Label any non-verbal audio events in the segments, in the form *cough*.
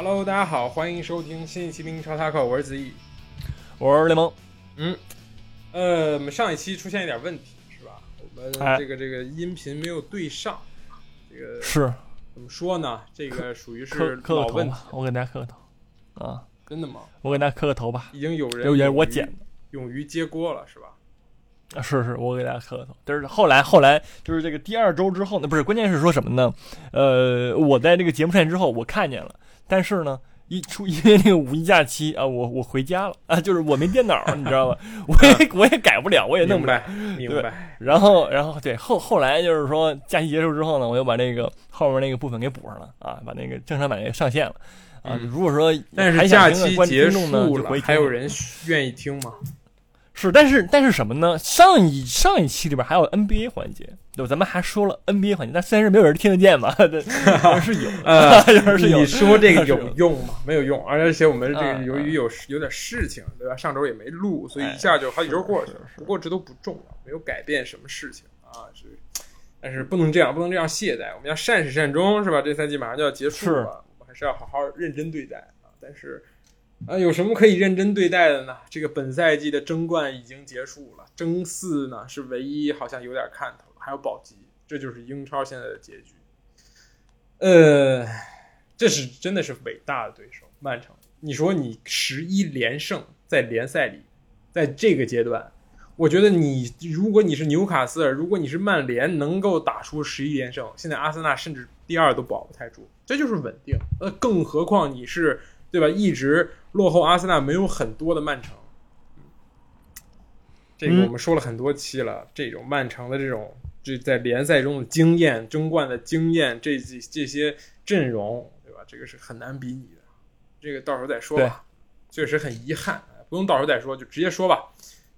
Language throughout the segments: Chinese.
Hello，大家好，欢迎收听新一期的英超 Taco，我是子毅。我是雷蒙。嗯，呃，我们上一期出现一点问题，是吧？我们哎这个这个音频没有对上，这个是怎么说呢？这个属于是磕个头老问题吧，，我给大家磕个头啊，真的吗？我给大家磕个头吧。已经有人留言勇于我剪的，勇于接锅了，是吧？啊是是，我给大家磕个头。但是后来后来就是这个第二周之后呢，不是，关键是说什么呢？呃，我在这个节目上线之后，我看见了，但是呢。一出因为那个五一假期啊，我我回家了啊，就是我没电脑，*laughs* 你知道吧？我也我也改不了，我也弄不了。明白，明白。然后，然后对后后来就是说假期结束之后呢，我又把那个后面那个部分给补上了啊，把那个正常版那个上线了啊。嗯如果说但还是假期结束了，还有人愿意听吗？是，但是但是什么呢？上一上一期里边还有 NBA 环节，对吧？咱们还说了 NBA 环节，但虽然是没有人听得见嘛，*laughs* 对，但是有，呃有是有你说这个有有用吗？没有用，而且我们这个嗯由于有有点事情，对吧？上周也没录，所以哎一下就好几周过去了不过这都不重要，没有改变什么事情啊。是，但是不能这样，不能这样懈怠，我们要善始善终，是吧？这赛季马上就要结束了，我们还是要好好认真对待啊。但是。啊，有什么可以认真对待的呢？这个本赛季的争冠已经结束了，争四呢是唯一好像有点看头，还有保级，这就是英超现在的结局。呃，这是真的是伟大的对手，曼城。你说你十一连胜在联赛里，在这个阶段，我觉得你如果你是纽卡斯尔，如果你是曼联，能够打出十一连胜，现在阿森纳甚至第二都保不太住，这就是稳定。呃，更何况你是对吧？一直落后阿森纳没有很多的曼城。这个嗯我们说了很多期了，这种曼城的这种这在联赛中的经验、争冠的经验，这这这些阵容，对吧？这个是很难比拟的。这个到时候再说吧，确实很遗憾，不用到时候再说，就直接说吧。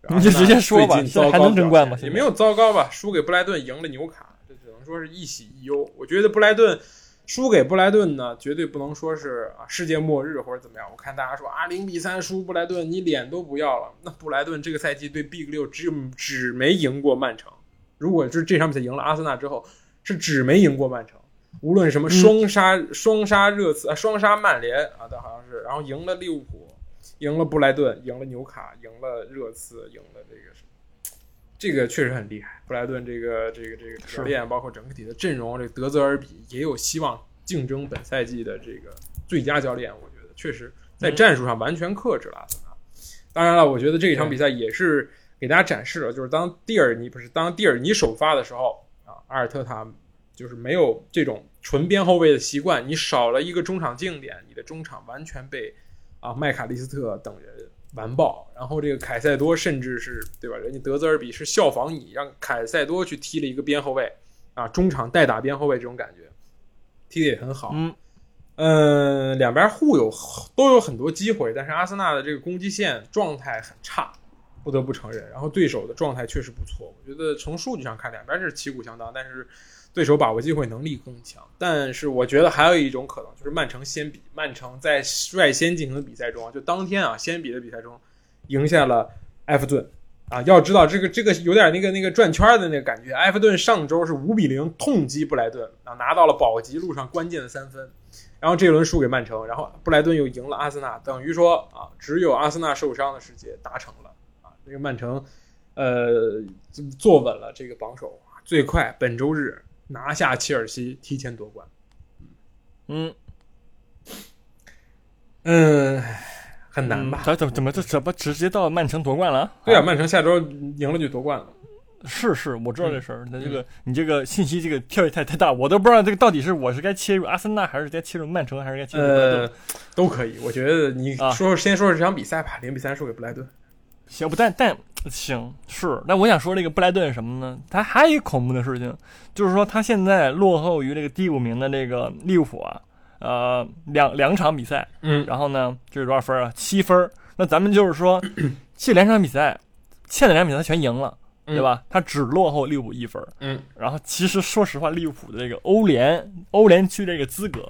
你就直接说吧最近糟糕还能争冠吗也没有糟糕吧，输给布莱顿，赢了纽卡，这只能说是一喜一忧。我觉得布莱顿输给布莱顿呢，绝对不能说是啊世界末日或者怎么样。我看大家说啊零比三输布莱顿，你脸都不要了。那布莱顿这个赛季对 Big 六只有只没赢过曼城。如果是这场比赛赢了阿森纳之后，是只没赢过曼城。无论什么双杀、双杀热刺啊，双杀曼联啊，都好像是，然后赢了利物浦，赢了布莱顿，赢了纽卡，赢了热刺，赢了这个什么，这个确实很厉害。布莱顿这个这个这个教练，包括整体的阵容，这个德泽尔比也有希望竞争本赛季的这个最佳教练。我觉得确实在战术上完全克制了阿森纳。当然了，我觉得这一场比赛也是给大家展示了，就是当蒂尔尼不是当蒂尔尼首发的时候啊，阿尔特塔就是没有这种纯边后卫的习惯，你少了一个中场竞点，你的中场完全被啊麦卡利斯特等人完爆。然后这个凯塞多甚至是对吧？人家德泽尔比是效仿你，让凯塞多去踢了一个边后卫啊，中场代打边后卫这种感觉，踢得也很好。嗯，嗯，两边互有都有很多机会，但是阿森纳的这个攻击线状态很差，不得不承认。然后对手的状态确实不错，我觉得从数据上看，两边是旗鼓相当，但是对手把握机会能力更强。但是我觉得还有一种可能，就是曼城先比，曼城在率先进行的比赛中，就当天啊先比的比赛中，赢下了埃弗顿。啊，要知道这个这个有点那个那个转圈的那个感觉。埃弗顿上周是五比零痛击布莱顿啊，拿到了保级路上关键的三分。然后这一轮输给曼城，然后布莱顿又赢了阿森纳，等于说啊，只有阿森纳受伤的世界达成了。这个曼城，呃，坐稳了这个榜首，最快本周日拿下切尔西，提前夺冠。嗯，嗯，很难吧？怎么怎么这怎么直接到曼城夺冠了？对啊，曼城下周赢了就夺冠了。是是，我知道这事儿。那、嗯这个你这个信息这个跳跃太太大，我都不知道这个到底是我是该切入阿森纳，还是该切入曼城，还是该切入布莱顿呃，都可以。我觉得你啊说、先说说这场比赛吧，零比三输给布莱顿。行不？但但行是，那我想说这个布莱顿什么呢？他还有一个恐怖的事情，就是说他现在落后于这个第五名的这个利物浦啊，呃，两两场比赛，嗯然后呢，这是多少分啊？七分。那咱们就是说，这两场比赛，欠的两场比赛全赢了，嗯对吧？他只落后利物浦一分。嗯，然后其实说实话，利物浦的这个欧联欧联区这个资格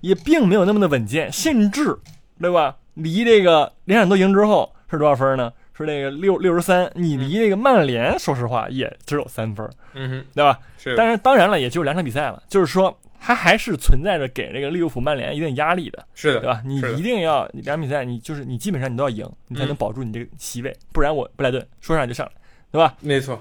也并没有那么的稳健，甚至对吧？离这个两场都赢之后是多少分呢？是那个六六十三，你离那个曼联说实话也只有三分，嗯哼，对吧？是，但是当然了，也就两场比赛了，就是说他还是存在着给这个利物浦、曼联一定压力的，是的，对吧？你一定要你两场比赛，你就是你基本上你都要赢，你才能嗯保住你这个席位，不然我布莱顿说上来就上来，对吧？没错，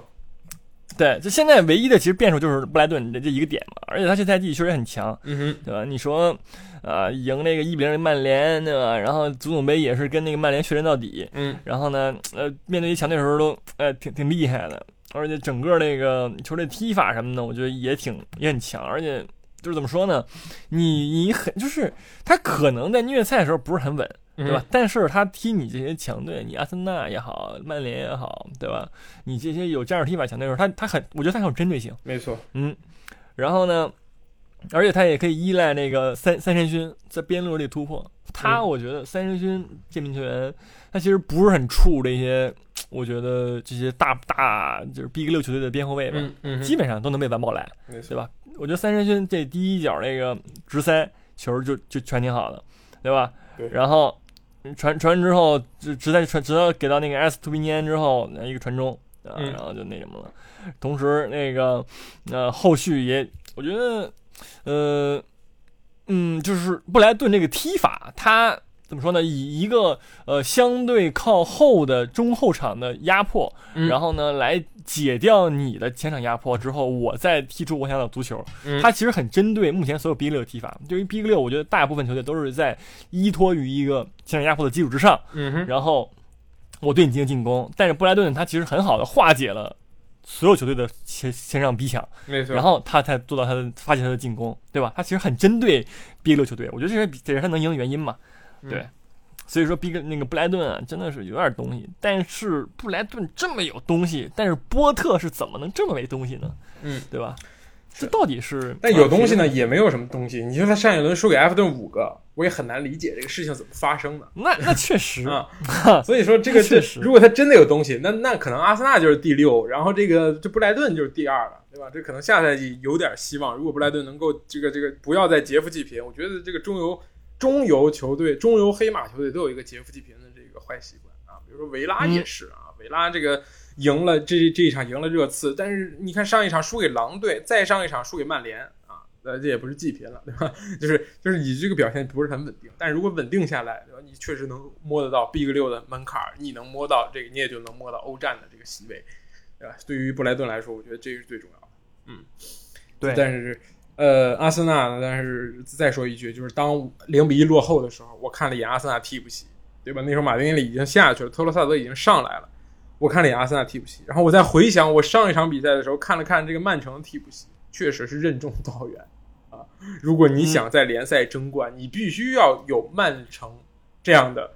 对，就现在唯一的其实变数就是布莱顿的这一个点嘛，而且他这赛季确实很强，嗯哼，对吧？你说，呃，赢那个一比零曼联，对吧？然后足总杯也是跟那个曼联血战到底，嗯然后呢，呃，面对一强队的时候都，呃，挺挺厉害的，而且整个那个球队踢法什么的，我觉得也挺也很强，而且就是怎么说呢，你你很就是他可能在虐菜的时候不是很稳，对对吧？？但是他踢你这些强队，你阿森纳也好，曼联也好，对吧？你这些有战术踢法强队的时候，他他很，我觉得他很有针对性，没错，嗯，然后呢，而且他也可以依赖那个三三神勋在边路里突破。他嗯我觉得三神勋这名球员，他其实不是很怵这些，我觉得这些大大就是 Big 六球队的边后卫吧，嗯嗯，基本上都能被完爆来，对吧？我觉得三神勋这第一脚那个直塞球就就全挺好的，对吧？对然后传传完之后，直直接传直到给到那个 S to B 间之后，一个传中然后就那什么了。同时那个呃后续也，我觉得呃嗯，就是布莱顿这个踢法，他怎么说呢？以一个呃相对靠后的中后场的压迫，嗯然后呢来解掉你的前场压迫之后，我再踢出我想要的足球。嗯它其实很针对目前所有 B 六的踢法。对于 B 六，我觉得大部分球队都是在依托于一个前场压迫的基础之上，嗯，然后我对你进行进攻。但是布莱顿他其实很好的化解了所有球队的前前场逼抢，没错，然后他才做到他的发起他的进攻，对吧？他其实很针对 B 六球队，我觉得这是这是他能赢的原因嘛。嗯对，所以说 B 那个布莱顿啊，真的是有点东西。但是布莱顿这么有东西，但是波特是怎么能这么没东西呢？嗯，对吧？这到底是？但有东西呢，啊也没有什么东西。你说他上一轮输给埃弗顿五个，我也很难理解这个事情怎么发生的。那那确实，啊，*laughs* 所以说这个确实如果他真的有东西，那那可能阿森纳就是第六，然后这个这布莱顿就是第二了，对吧？这可能下赛季有点希望。如果布莱顿能够这个这个不要再劫富济贫，我觉得这个中游中游球队、中游黑马球队都有一个劫富济贫的这个坏习惯啊。比如说维拉也是啊，维拉这个赢了这这一场赢了热刺，但是你看上一场输给狼队，再上一场输给曼联啊，呃这也不是济贫了，对吧？*laughs* 就是就是你这个表现不是很稳定，但是如果稳定下来，对吧？你确实能摸得到 Big 六的门槛儿，你能摸到这个，你也就能摸到欧战的这个席位，对吧？对于布莱顿来说，我觉得这是最重要的。嗯，对但是呃，阿森纳呢？但是再说一句，就是当零比一落后的时候，我看了一眼阿森纳替补席，对吧？那时候马丁内利已经下去了，特罗萨德已经上来了。我看了一眼阿森纳替补席，然后我再回想我上一场比赛的时候，看了看这个曼城的替补席，确实是任重道远啊。如果你想在联赛争冠，你必须要有曼城这样的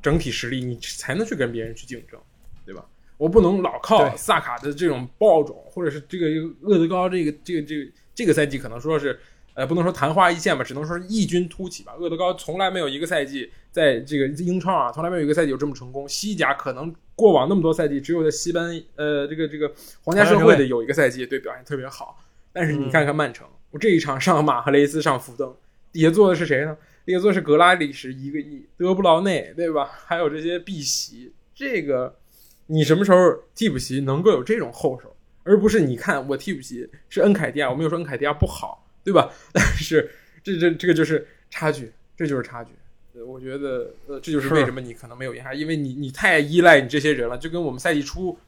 整体实力，你才能去跟别人去竞争，对吧？我不能老靠萨卡的这种爆种，或者是这个厄德高这个这个这个这个赛季可能说是呃不能说昙花一现吧，只能说是异军突起吧。厄德高从来没有一个赛季在这个英超啊，从来没有一个赛季有这么成功。西甲可能过往那么多赛季，只有在西班呃这个这个皇家社会的有一个赛季对表现特别好。但是你看看曼城，我这一场上马赫雷斯上福登，底下坐的是谁呢？底下坐的是格拉里什一个亿，德布劳内对吧？还有这些碧玺，这个你什么时候替补席能够有这种后手？而不是你看我替补席是恩凯迪亚，我没有说恩凯迪亚不好，对吧？但是这这这个就是差距，这就是差距。呃我觉得呃，这就是是为什么你可能没有赢下，因为你你太依赖你这些人了，就跟我们赛季初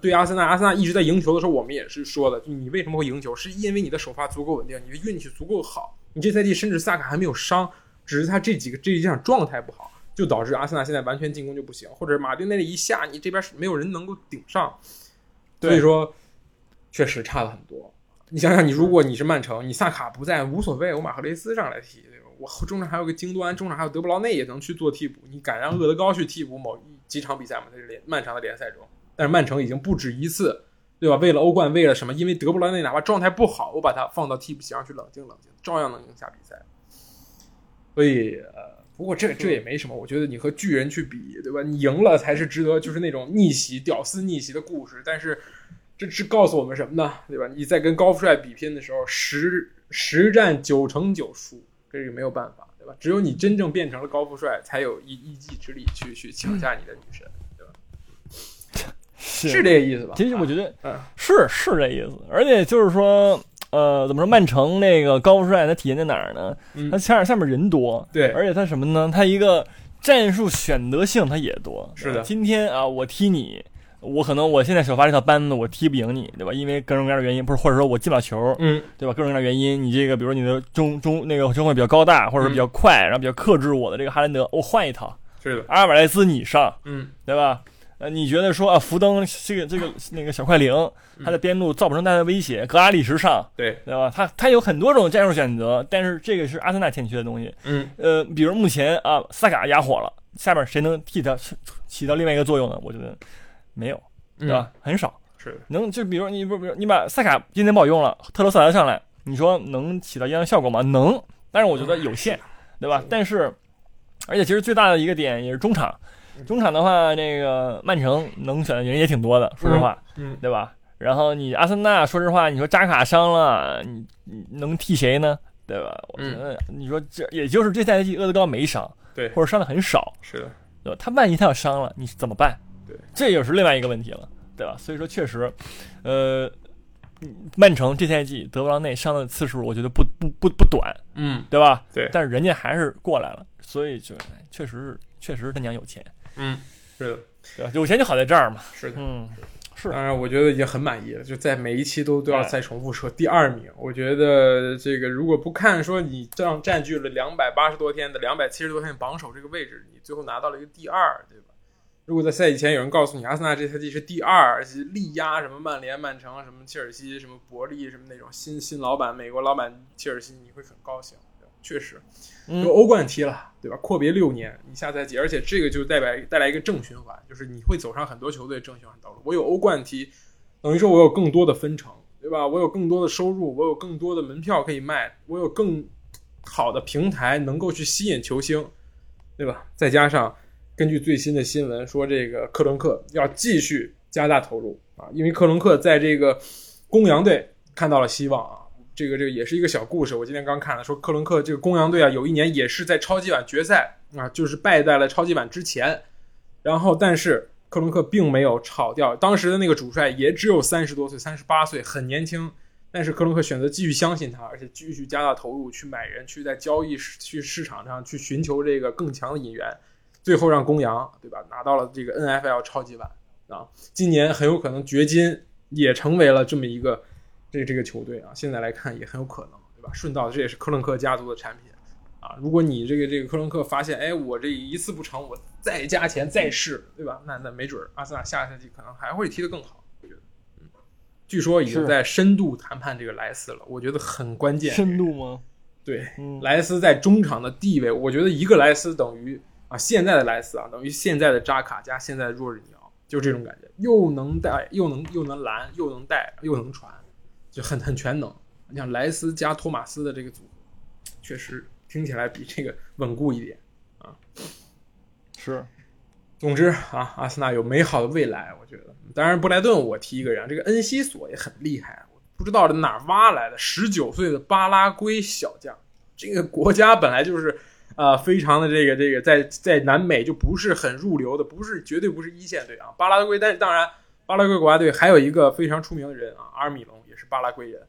对阿森纳，阿森纳一直在赢球的时候，我们也是说的，你为什么会赢球，是因为你的首发足够稳定，你的运气足够好。你这赛季甚至萨卡还没有伤，只是他这几个这一场状态不好，就导致阿森纳现在完全进攻就不行，或者马丁内利一下，你这边是没有人能够顶上，所以说确实差了很多。你想想，你如果你是曼城，你萨卡不在无所谓，我马赫雷斯上来踢，对吧？我中场还有个京多安，中场还有德布劳内也能去做替补。你敢让厄德高去替补某几场比赛吗？在这联漫长的联赛中，但是曼城已经不止一次，对吧？为了欧冠，为了什么？因为德布劳内哪怕状态不好，我把他放到替补席上去冷静冷静，照样能赢下比赛。所以呃，不过这这也没什么，我觉得你和巨人去比，对吧？你赢了才是值得，就是那种逆袭、屌丝逆袭的故事。但是这是告诉我们什么呢？对吧？你在跟高富帅比拼的时候，十十战九成九输，这个没有办法，对吧？只有你真正变成了高富帅，才有一一己之力去去抢下你的女神，对吧？是是这个意思吧？其实我觉得嗯是是这意思，而且就是说，呃，怎么说？曼城那个高富帅，他体现在哪儿呢？嗯它下下面人多，对而且他什么呢？他一个战术选择性他也多。是的今天啊，我踢你，我可能我现在首发这套班子我踢不赢你，对吧？因为各种各样的原因，不是或者说我进不了球，嗯对吧？各种各样的原因，你这个比如你的中中那个中卫比较高大，或者说比较快，然后比较克制我的这个哈兰德，我换一套，是的，阿尔瓦莱斯你上，嗯对吧？呃，你觉得说啊，福登这个这个那个小快灵，他的边路造不成太大的威胁，格拉利什上，对，对吧？他他有很多种战术选择，但是这个是阿森纳欠缺的东西。嗯呃，比如目前啊，萨卡压火了，下面谁能替他起起到另外一个作用呢？我觉得没有，对吧？很少是，能就比如你不比如你把萨卡今天不好用了，特罗萨德上来，你说能起到一样的效果吗？能，但是我觉得有限，对吧？但是，而且其实最大的一个点也是中场，中场的话，那个曼城能选的人也挺多的，说实话，嗯对吧？然后你阿森纳，说实话，你说扎卡伤了，你你能替谁呢？对吧？我觉得你说这也就是这赛季厄德高没伤，对或者伤的很少，是的，对吧？他万一他要伤了，你怎么办？对，这又是另外一个问题了，对吧？所以说确实，呃，曼城这赛季德布劳内伤的次数，我觉得不不不不短，嗯对吧？对但是人家还是过来了，所以就确实是确实他娘有钱，嗯，是的，对吧？有钱就好在这儿嘛，是的。嗯，是当然，我觉得已经很满意了，就在每一期都都要哎再重复说第二名。我觉得这个如果不看说你这样占据了两百八十多天的两百七十多天榜首这个位置，你最后拿到了一个第二，对吧？如果在赛季前有人告诉你阿森纳这赛季是第二，力压什么曼联、曼城、什么切尔西、什么伯利、什么那种新新老板、美国老板切尔西，你会很高兴。确实，嗯有欧冠踢了，对吧？阔别六年，你下赛季，而且这个就代表带来一个正循环，就是你会走上很多球队正循环道路。我有欧冠踢，等于说我有更多的分成，对吧？我有更多的收入，我有更多的门票可以卖，我有更好的平台能够去吸引球星，对吧？再加上根据最新的新闻说，这个克伦克要继续加大投入啊，因为克伦克在这个公羊队看到了希望啊。这个这个也是一个小故事，我今天刚看了，说克伦克这个公羊队啊，有一年也是在超级碗决赛啊，就是败在了超级碗之前，然后但是克伦克并没有炒掉，当时的那个主帅也只有三十多岁，三十八岁，很年轻，但是克伦克选择继续相信他，而且继续加大投入去买人，去在交易市去市场上去寻求这个更强的引援，最后让公羊对吧拿到了这个 NFL 超级碗啊，今年很有可能掘金也成为了这么一个这这个球队啊，现在来看也很有可能对吧？顺道这也是克伦克家族的产品。啊，如果你这个这个克伦克发现，哎，我这一次不成，我再加钱再试，对吧？那那没准儿阿森纳下个赛季可能还会踢得更好，我觉得。嗯，据说已经在深度谈判这个莱斯了，我觉得很关键。深度吗？对，嗯，莱斯在中场的地位，我觉得一个莱斯等于啊现在的莱斯啊，等于现在的扎卡加现在的若日尼奥，就这种感觉，又能带，又能又能拦，又能带，又能传，就很很全能。你像莱斯加托马斯的这个组合，确实听起来比这个稳固一点啊。是，总之啊，阿森纳有美好的未来，我觉得。当然，布莱顿我提一个人，这个恩西索也很厉害，我不知道这哪儿挖来的十九岁的巴拉圭小将。这个国家本来就是呃非常的这个这个在在南美就不是很入流的，不是绝对不是一线队啊。巴拉圭，但是当然巴拉圭国家队还有一个非常出名的人啊，阿尔米隆也是巴拉圭人。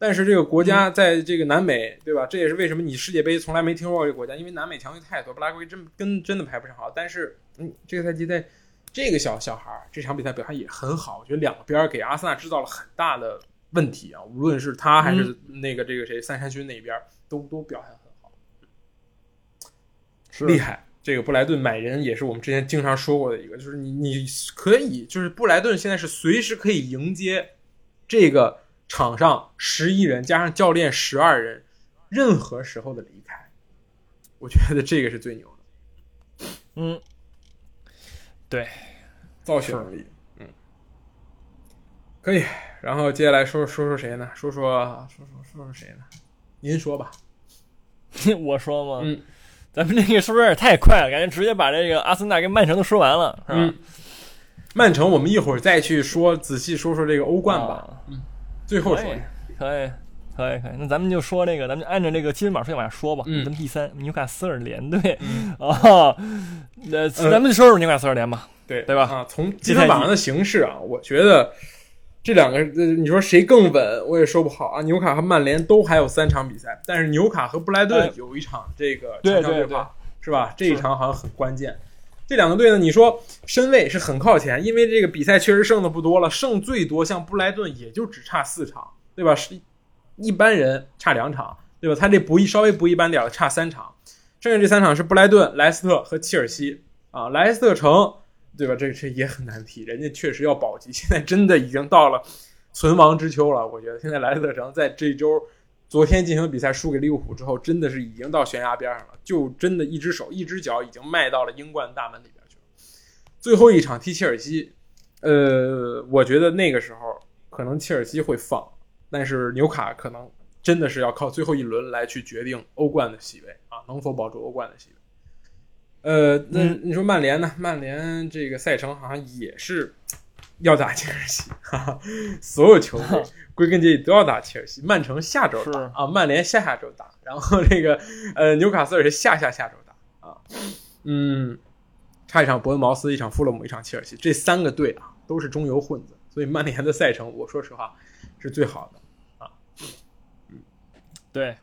但是这个国家在这个南美，对吧？这也是为什么你世界杯从来没听说过这个国家，因为南美强队太多，巴拉圭真跟真的排不上号。但是，嗯，这个赛季在这个小小孩儿这场比赛表现也很好，我觉得两边儿给阿森纳制造了很大的问题啊，无论是他还是那个这个谁三山勋那边儿都都表现厉害。这个布莱顿买人也是我们之前经常说过的一个，就是你你可以，就是布莱顿现在是随时可以迎接这个场上十一人加上教练十二人，任何时候的离开，我觉得这个是最牛的嗯，对造血能力。嗯，可以。然后接下来说说说谁呢？说说说说说说谁呢？您说吧。*laughs* 我说吗，嗯咱们这个是不是有点太快了？感觉直接把这个阿森纳跟曼城都说完了，是吧？嗯，曼城我们一会儿再去说，仔细说说这个欧冠吧。啊最后说可以，可以，可以，可以。那咱们就说这个，咱们就按照这个积分榜顺序往下说吧。嗯咱们第三，纽卡斯尔联队嗯啊，那咱们就说说纽卡斯尔联吧。对对吧啊，从积分榜上的形式啊，我觉得这两个，呃你说谁更稳，我也说不好啊。纽卡和曼联都还有三场比赛，但是纽卡和布莱顿哎有一场这个对强强对话，是吧？这一场好像很关键。这两个队呢，你说身位是很靠前，因为这个比赛确实剩的不多了，剩最多像布莱顿也就只差四场，对吧？是一般人差两场，对吧？他这不一稍微不一般点儿的差三场，剩下这三场是布莱顿、莱斯特和切尔西啊。莱斯特城，对吧？这这也很难踢，人家确实要保级，现在真的已经到了存亡之秋了。我觉得现在莱斯特城在这周昨天进行比赛输给利物浦之后，真的是已经到悬崖边上了，就真的一只手一只脚已经迈到了英冠大门里边去了。最后一场踢切尔西，呃，我觉得那个时候可能切尔西会放，但是纽卡可能真的是要靠最后一轮来去决定欧冠的席位啊，能否保住欧冠的席位。呃，那嗯你说曼联呢？曼联这个赛程好像也是要打切尔西，哈哈，所有球队 *laughs* 归根结底都要打切尔西。曼城下周打啊，曼联下下周打，然后这个呃纽卡斯尔是下下下周打啊，嗯，差一场伯恩茅斯，一场富勒姆，一场切尔西，这三个队啊都是中游混子，所以曼联的赛程，我说实话是最好的啊。对，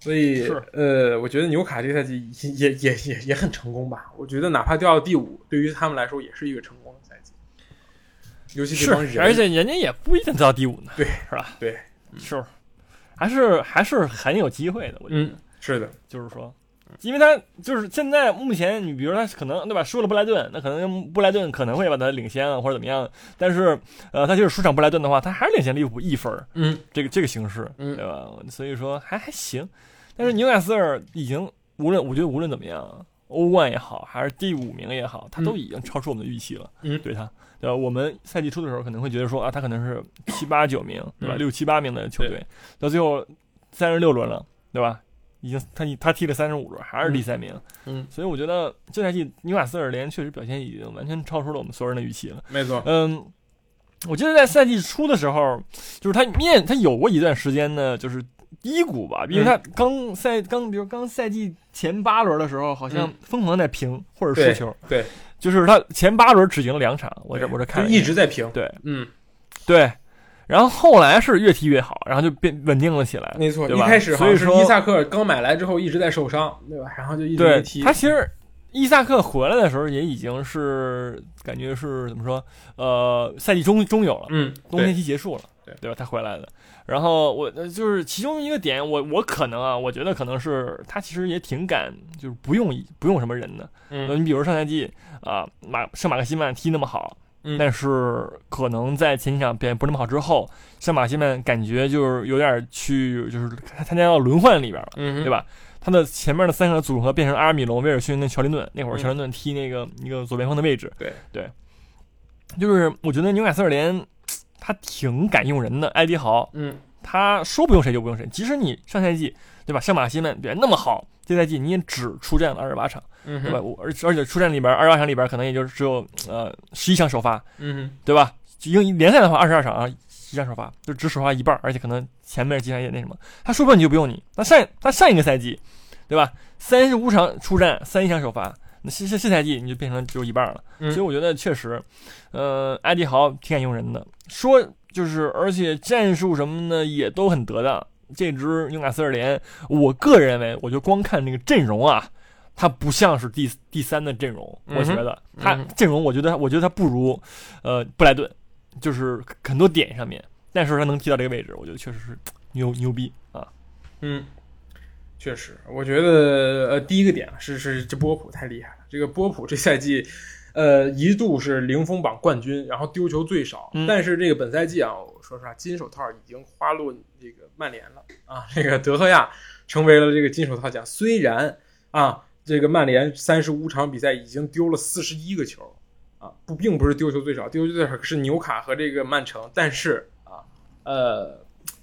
所以呃，我觉得纽卡这个赛季也也也也也很成功吧。我觉得哪怕掉到第五，对于他们来说也是一个成功的赛季。尤其是而且人家也不一定到第五呢，对是吧？对，是，还是还是很有机会的，我觉得。嗯，是的，就是说，因为他就是现在目前，你比如说他可能对吧，输了布莱顿，那可能布莱顿可能会把他领先啊，或者怎么样。但是呃，他就是输场布莱顿的话，他还是领先利物浦一分儿，嗯这个这个形式，嗯对吧？所以说还还行。但是纽卡斯尔已经无论我觉得无论怎么样，欧冠也好，还是第五名也好，他都已经超出我们的预期了。嗯对他，对吧？我们赛季初的时候可能会觉得说啊，他可能是七八九名，对吧？嗯六七八名的球队，到最后三十六轮了，对吧？已经他他踢了三十五轮，还是第三名。嗯，所以我觉得这赛季纽卡斯尔联确实表现已经完全超出了我们所有人的预期了。没错，嗯，我记得在赛季初的时候，就是他面他有过一段时间呢，就是低谷吧，因为他刚赛刚，比如刚赛季前八轮的时候，好像嗯疯狂在平或者输球，对，就是他前八轮只赢了两场，我这我这看就一直在平。对嗯，对，然后后来是越踢越好，然后就变稳定了起来。没错，对吧一开始好像是所以说伊萨克刚买来之后一直在受伤，对吧？然后就一直没踢。他其实伊萨克回来的时候也已经是感觉是怎么说？呃，赛季中中有了，嗯，冬天期结束了，对对吧？他回来的。然后我呃就是其中一个点，我我可能啊，我觉得可能是他其实也挺敢，就是不用不用什么人的。呃嗯你比如上赛季啊，马圣马克西曼踢那么好，嗯但是可能在前几场表现不那么好之后，圣马克西曼感觉就是有点去就是参加到轮换里边了。嗯，对？吧？他的前面的三个组合变成阿尔米隆、威尔逊跟乔林顿，那会儿嗯乔林顿踢那个一个左边锋的位置。对对，就是我觉得纽卡斯尔联他挺敢用人的，埃迪豪嗯他说不用谁就不用谁。即使你上赛季对吧，圣马西曼表现那么好，这赛季你也只出战了二十八场，嗯对吧？我而而且出战里边二十八场里边可能也就只有呃十一场首发，嗯对吧？用联赛的话，二十二场啊，一场首发就只首发一半儿，而且可能前面几场也那什么。他说不定你就不用你。那上他上一个赛季，对吧？三十五场出战，三十一场首发，那这这这赛季你就变成只有一半了。嗯所以我觉得确实，呃，埃迪豪挺敢用人的，说就是而且战术什么的也都很得当。这支纽卡斯尔联，我个人认为，我就光看那个阵容啊，它不像是第第三的阵容，我觉得它嗯哼阵容，我觉得我觉得它不如呃布莱顿，就是很多点上面，但是他能踢到这个位置，我觉得确实是牛牛逼啊！嗯，确实，我觉得呃，第一个点啊是是这波普太厉害了。这个波普这赛季，呃，一度是零封榜冠军，然后丢球最少。嗯但是这个本赛季啊，我说实话，金手套已经花落这个曼联了啊。这个德赫亚成为了这个金手套奖。虽然啊，这个曼联三十五场比赛已经丢了四十一个球啊，不，并不是丢球最少，丢球最少是纽卡和这个曼城。但是啊，呃，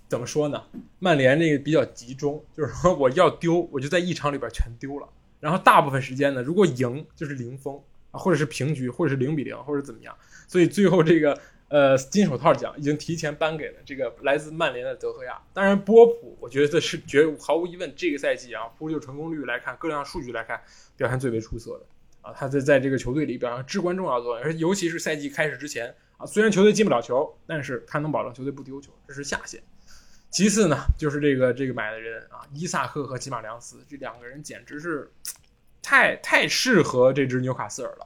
怎么说呢？曼联这个比较集中，就是说我要丢，我就在一场里边全丢了。然后大部分时间呢，如果赢就是零封啊，或者是平局，或者是零比零，或者怎么样。所以最后这个呃金手套奖已经提前颁给了这个来自曼联的德赫亚。当然，波普我觉得是绝毫无疑问这个赛季啊，扑救成功率来看，各项数据来看，表现最为出色的啊。他在在这个球队里表现至关重要的作用，而尤其是赛季开始之前啊。虽然球队进不了球，但是他能保证球队不丢球，这是下限。其次呢，就是这个这个买的人啊，伊萨克和吉马良斯这两个人简直是太太适合这支纽卡斯尔了。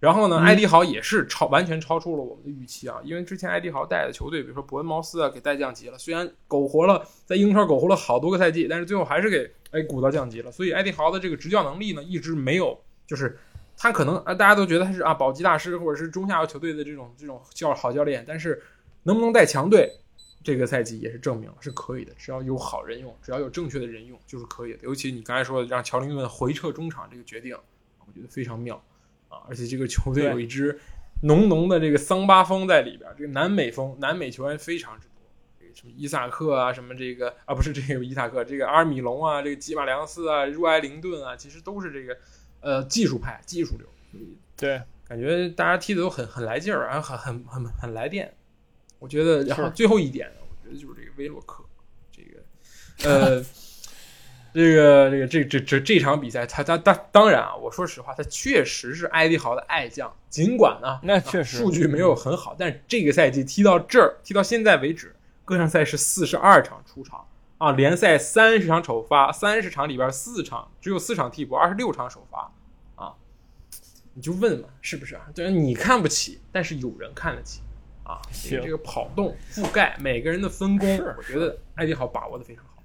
然后呢，嗯埃迪豪也是超完全超出了我们的预期啊，因为之前埃迪豪带的球队，比如说伯恩茅斯啊，给带降级了。虽然苟活了在英超苟活了好多个赛季，但是最后还是给哎鼓到降级了。所以埃迪豪的这个执教能力呢，一直没有，就是他可能啊大家都觉得他是啊保级大师或者是中下游球队的这种这种教好教练，但是能不能带强队，这个赛季也是证明了是可以的，只要有好人用，只要有正确的人用就是可以的。尤其你刚才说的让乔林顿回撤中场这个决定，我觉得非常妙啊！而且这个球队有一支浓浓的这个桑巴风在里边，这个南美风，南美球员非常之多。这个什么伊萨克啊，什么这个啊，不是这个伊萨克，这个阿尔米隆啊，这个吉马良斯啊，入埃灵顿啊，其实都是这个呃技术派、技术流，对，感觉大家踢的都很很来劲儿，然后很很很很来电。我觉得，然后最后一点呢，我觉得就是这个威洛克，这个呃，这个这个这这这这场比赛，他他当当然啊，我说实话，他确实是埃迪豪的爱将，尽管呢，那确实啊数据没有很好，但是这个赛季踢到这儿，踢到现在为止，各项赛事四十二场出场啊，联赛三十场首发，三十场里边四场只有四场替补，二十六场首发啊，你就问嘛，是不是啊？对，你看不起，但是有人看得起啊。这个行这个跑动、覆盖，每个人的分工是，我觉得艾迪豪把握的非常好。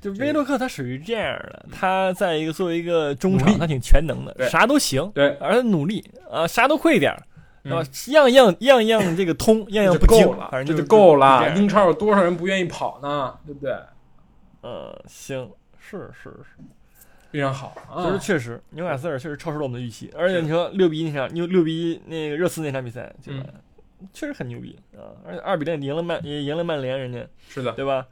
就威洛克他属于这样的，他在一个作为一个中场，他挺全能的，对啥都行，对，而且努力啊，啥都会点儿，对吧嗯？样样样样这个通，*laughs* 样样不够了，，反正就够了。英超有多少人不愿意跑呢？对不对？嗯，行，是是是，非常好就是啊！确实纽卡斯尔确实超出了我们的预期，而且你说六比一那场，六六比一那个热刺那场比赛，对吧？确实很牛逼啊！而且二比零赢了曼也赢了曼联，人家是的，对吧？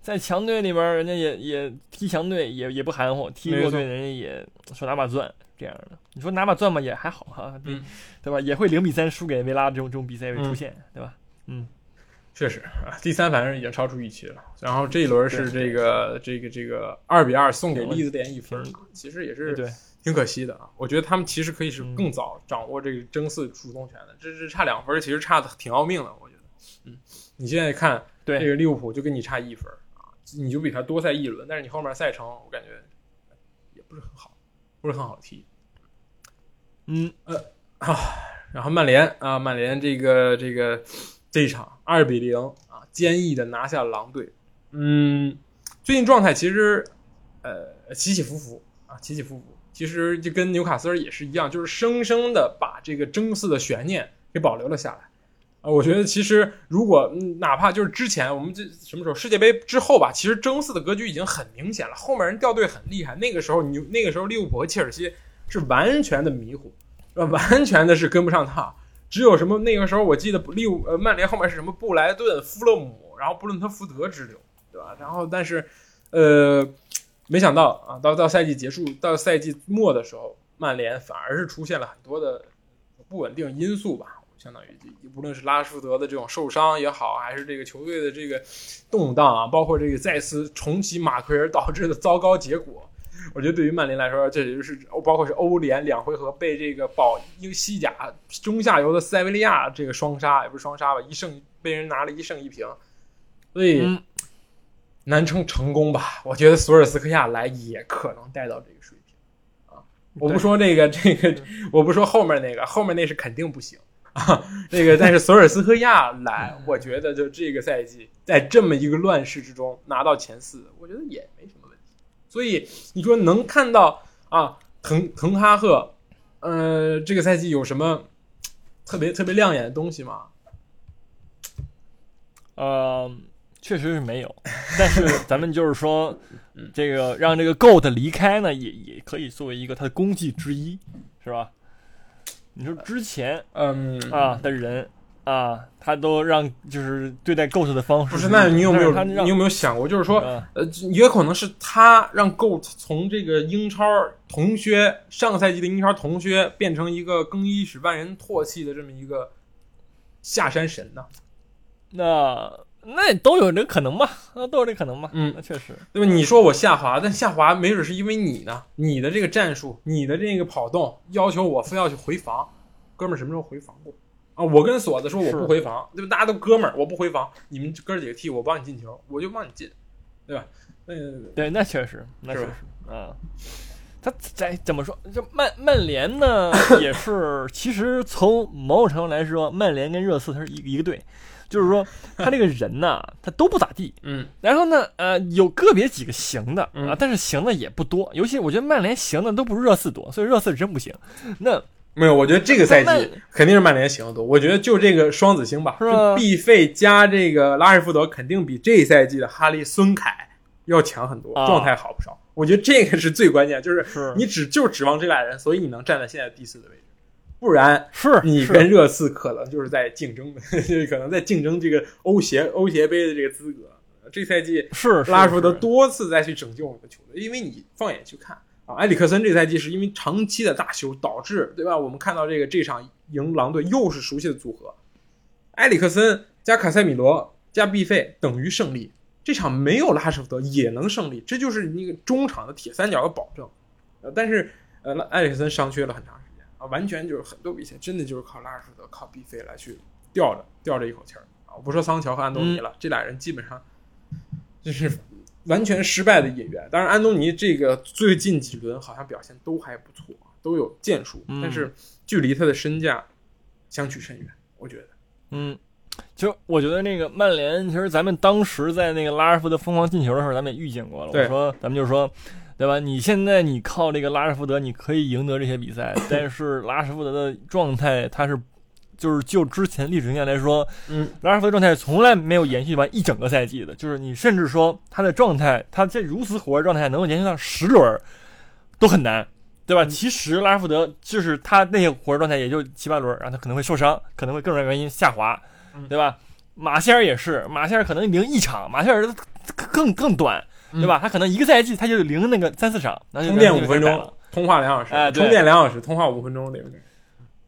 在强队里边，人家也也踢强队，也也不含糊；踢弱队，人家也说拿把钻这样的。你说拿把钻嘛，也还好哈，嗯，对吧？也会零比三输给维拉这种这种比赛会出现，对吧？确实啊，第三反正已经超出预期了。然后这一轮是这个这个这个二比二送给利兹联一分，其实也是对，挺可惜的啊。我觉得他们其实可以是嗯更早掌握这个争四主动权的，这这差两分，其实差的挺要命的。我觉得，嗯，你现在看对这个利物浦就跟你差一分啊，你就比他多赛一轮，但是你后面赛程我感觉也不是很好，不是很好踢。嗯呃啊，然后曼联啊，曼联这个这个这一场二比零啊，坚毅的拿下了狼队。嗯，最近状态其实呃起起伏伏啊，起起伏伏。其实就跟纽卡斯尔也是一样，就是生生的把这个争四的悬念给保留了下来。啊，我觉得其实如果、哪怕就是之前我们这什么时候世界杯之后吧，其实争四的格局已经很明显了，后面人掉队很厉害。那个时候你那个时候利物浦和切尔西是完全的迷糊，是吧？完全的是跟不上趟。只有什么那个时候我记得利物呃曼联后面是什么布莱顿、富勒姆，然后布伦特福德之流，对吧？然后但是呃没想到啊，到到赛季结束到赛季末的时候，曼联反而是出现了很多的不稳定因素吧。相当于无论是拉什福德的这种受伤也好，还是这个球队的这个动荡啊，包括这个再次重启马奎尔导致的糟糕结果，我觉得对于曼联来说，这也就是包括是欧联两回合被这个保英西甲中下游的塞维利亚这个双杀，也不是双杀吧，一胜被人拿了一胜一平，所以嗯难称成功吧。我觉得索尔斯克亚来也可能带到这个水平啊。我不说这个这个，我不说后面那个，后面那是肯定不行。啊，那个，但是索尔斯克亚来，我觉得就这个赛季，在这么一个乱世之中拿到前四，我觉得也没什么。所以你说能看到啊，滕滕哈赫，呃，这个赛季有什么特别特别亮眼的东西吗？呃，确实是没有，但是咱们就是说嗯，*laughs* 这个让这个 GOAT 离开呢，也也可以作为一个他的功绩之一，是吧？你说之前嗯啊的人啊，他都让就是对待 GOAT 的方式不是，那你有没有你有没有想过，就是说，啊呃，也可能是他让 GOAT 从这个英超同靴上个赛季的英超同靴变成一个更衣室万人唾弃的这么一个下山神呢？那那都有这可能吧？那都有这可能吧？嗯那确实，对吧？你说我下滑，但下滑没准是因为你呢，你的这个战术，你的这个跑动要求我非要去回防，哥们儿什么时候回防过啊，我跟锁子说我不回防，对吧？大家都哥们儿，我不回防，你们哥儿几个替我，帮你进球，我就帮你进，对吧？嗯，对，那确实，那确实啊。他在怎么说？这曼曼联呢，*laughs* 也是其实从某种程度来说，曼联跟热刺他是一一个队，就是说他这个人呐，他都不咋地。嗯，然后呢，呃，有个别几个行的嗯啊，但是行的也不多。尤其我觉得曼联行的都不如热刺多，所以热刺真不行。那没有，我觉得这个赛季肯定是曼联行得多。我觉得就这个双子星吧，就毕费加这个拉什福德，肯定比这赛季的哈利孙凯要强很多，啊状态好不少。我觉得这个是最关键，就是是你只就指望这俩人，所以你能站在现在第四的位置，不然是是你跟热刺可能就是在竞争的，就 *laughs* 是可能在竞争这个欧协欧协杯的这个资格。这赛季是是拉什福德多次再去拯救我们的球队，因为你放眼去看啊，埃里克森这赛季是因为长期的大修导致，对吧？我们看到这个这场赢狼队又是熟悉的组合，埃里克森加卡塞米罗加毕费等于胜利，这场没有拉什福德也能胜利，这就是那个中场的铁三角的保证。呃，但是呃，拉埃里克森伤缺了很长时间啊，完全就是很多比赛真的就是靠拉什福德、靠毕费来去吊着吊着一口气儿啊。我不说桑乔和安东尼了，这俩人基本上就是完全失败的演员。当然，安东尼这个最近几轮好像表现都还不错，都有建树，嗯但是距离他的身价相去甚远，我觉得。嗯，就我觉得那个曼联，其实咱们当时在那个拉什福德疯狂进球的时候，咱们也预见过了。我说咱们就说，对吧？你现在你靠这个拉什福德，你可以赢得这些比赛，*laughs* 但是拉什福德的状态，他是就是就之前历史经验来说，嗯，拉什福德状态从来没有延续完一整个赛季的，就是你甚至说他的状态，他这如此火热状态能够延续到十轮儿都很难。对吧？嗯其实拉什福德就是他那些火热状态也就七八轮儿，然后他可能会受伤，可能会各种原因下滑，嗯对吧？马歇尔也是，马歇尔可能零一场，马歇尔更更短，对吧？他可能一个赛季他就零那个三四场，那就嗯充电五分钟，通话两小时，哎对充电两小时，通话五分钟，对不对？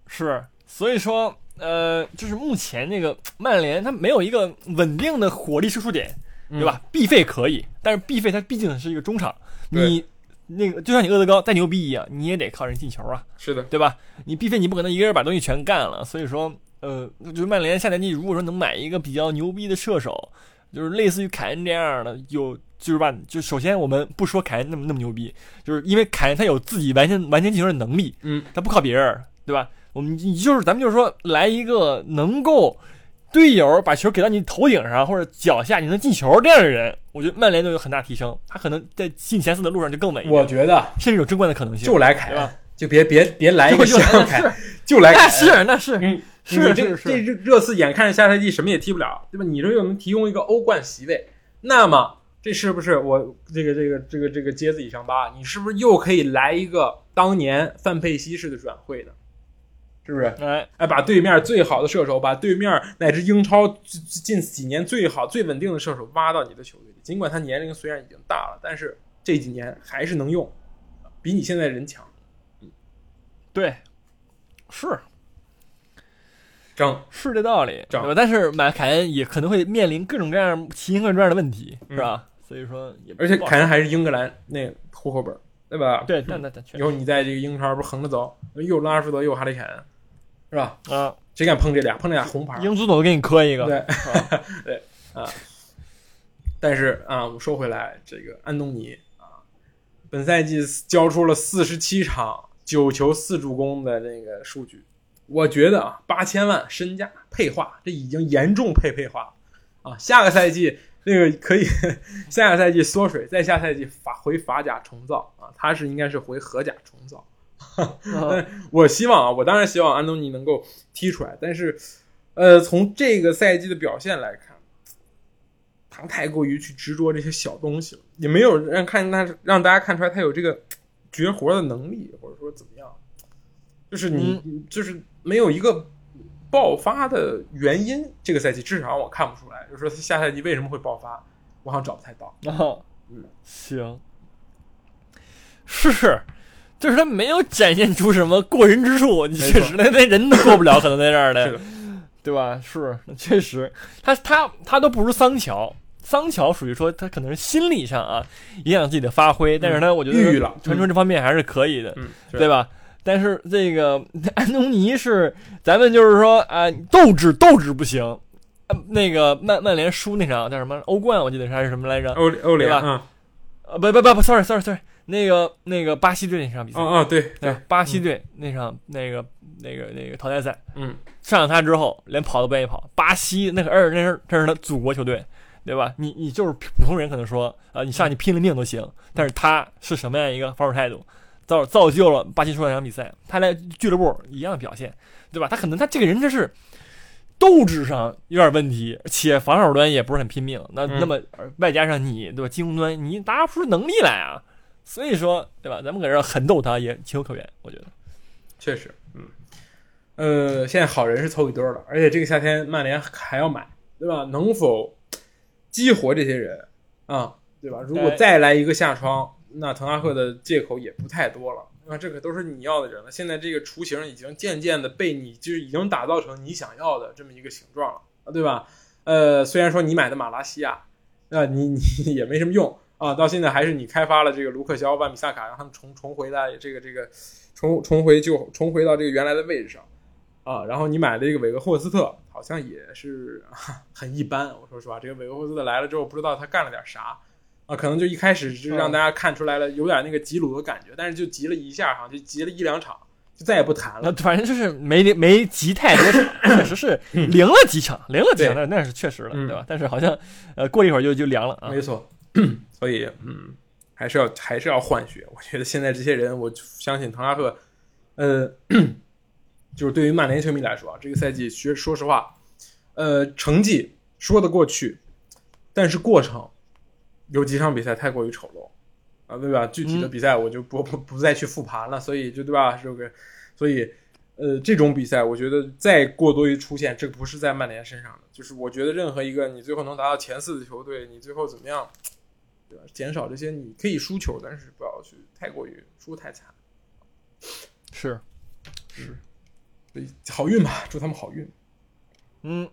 是，所以说，呃，就是目前那个曼联，他没有一个稳定的火力输出点，对吧？毕费可以，但是毕费他毕竟是一个中场，你那个就像你厄德高再牛逼一样，你也得靠人进球啊，是的，对吧？你毕费你不可能一个人把东西全干了，所以说，呃，就是曼联下赛季如果说能买一个比较牛逼的射手，就是类似于凯恩这样的，有就是吧，就首先我们不说凯恩那么那么牛逼，就是因为凯恩他有自己完全完全进球的能力，嗯，他不靠别人，对吧？我们就是咱们就是说来一个能够队友把球给到你头顶上或者脚下，你能进球这样的人，我觉得曼联就有很大提升，他可能在进前四的路上就更稳，我觉得甚至有争冠的可能性。就来凯吧，就别别别 *laughs* 来一个就就像凯，就来凯那。是那是嗯，是你这是是这热热刺眼看着下赛季什么也踢不了，对吧？你这又能提供一个欧冠席位，那么这是不是我这个这个这个这个疖子以上疤？你是不是又可以来一个当年范佩西式的转会呢？是不是？哎，哎，把对面最好的射手，把对面乃至英超近几年最好、最稳定的射手挖到你的球队里。尽管他年龄虽然已经大了，但是这几年还是能用，比你现在人强。对，是张，是这道理，对吧？但是买凯恩也可能会面临各种各样奇形怪状的问题，嗯是吧？所以说也而且凯恩还是英格兰那户口本，对吧？对，但但但确以后你在这个英超不是横着走，又拉什福德又哈里凯恩，是吧？啊，谁敢碰这俩？碰这俩红牌？英足总给你磕一个，对啊 *laughs* 对啊。但是啊，我们说回来，这个安东尼啊，本赛季交出了四十七场九球四助攻的那个数据，我觉得啊，八千万身价配化，这已经严重配配化了啊。下个赛季那个可以，*laughs* 下个赛季缩水，再下赛季法回法甲重造啊，他是应该是回荷甲重造。*laughs* 啊我希望啊，我当然希望安东尼能够踢出来，但是，呃，从这个赛季的表现来看，他太过于去执着这些小东西了，也没有让看他让大家看出来他有这个绝活的能力，或者说怎么样，就是你、就是没有一个爆发的原因。这个赛季至少我看不出来，就是说他下赛季为什么会爆发，我好像找不太到。啊，嗯，行，是，就是他没有展现出什么过人之处，你确实那那人都过不了，可能在这儿的，*laughs* 对吧？是，确实，他他他都不如桑乔。桑乔属于说他可能是心理上啊影响自己的发挥，但是他我觉得传球这方面还是可以的，嗯，对吧？但是这个 *laughs* 安东尼是咱们就是说啊，斗志斗志不行。呃那个曼曼联输那场叫什么欧冠，我记得是还是什么来着？欧欧联吧啊，呃，不不不不，sorry sorry sorry，那个那个巴西队那场比赛，哦哦对对对，，巴西队那场那个那个那个淘汰赛，嗯，上了他之后连跑都不愿意跑。巴西那个二那是这是他祖国球队，对吧？你你就是普通人可能说啊、你上去拼了命都行，但是他是什么样一个防守态度，造造就了巴西输那场比赛。他在俱乐部一样的表现，对吧？他可能他这个人这是。斗志上有点问题，且防守端也不是很拼命。那、嗯那么呃外加上你对吧，进攻端你拿不出能力来啊。所以说，对吧？咱们搁这儿狠斗他也情有可原，我觉得。确实，嗯，呃，现在好人是凑一堆儿了，而且这个夏天曼联还要买，对吧？能否激活这些人啊？对吧？如果再来一个夏窗，那滕哈赫的借口也不太多了。那这可都是你要的人了。现在这个雏形已经渐渐的被你就是已经打造成你想要的这么一个形状了，啊对吧？呃，虽然说你买的马拉西亚，啊，你你也没什么用啊，到现在还是你开发了这个卢克肖、万比萨卡，让他们重重回来这个这个重重回就重回到这个原来的位置上啊。然后你买了一个韦格霍斯特好像也是啊很一般，我说实话，这个韦格霍斯特来了之后，不知道他干了点啥。啊，可能就一开始就让大家看出来了，有点那个吉鲁的感觉，但是就急了一下，好像就急了一两场，就再也不谈那了。反正就是没没急太多场，确实是零了几场，零了几场，那那是确实了，嗯对吧？但是好像呃过了一会儿就就凉了啊。没错，*clears throat* 所以嗯，还是要还是要换血。我觉得现在这些人，我相信滕哈赫，呃，*clears throat* 就是对于曼联球迷来说啊，这个赛季其实说实话，呃，成绩说得过去，但是过程有几场比赛太过于丑陋啊，对吧？具体的嗯比赛我就不不不再去复盘了，所以就对吧？这个，所以呃，这种比赛我觉得再过多于出现，这不是在曼联身上的，就是我觉得任何一个你最后能达到前四的球队，你最后怎么样，对吧？减少这些你可以输球，但是不要去太过于输太惨。是，所以好运吧，祝他们好运。嗯，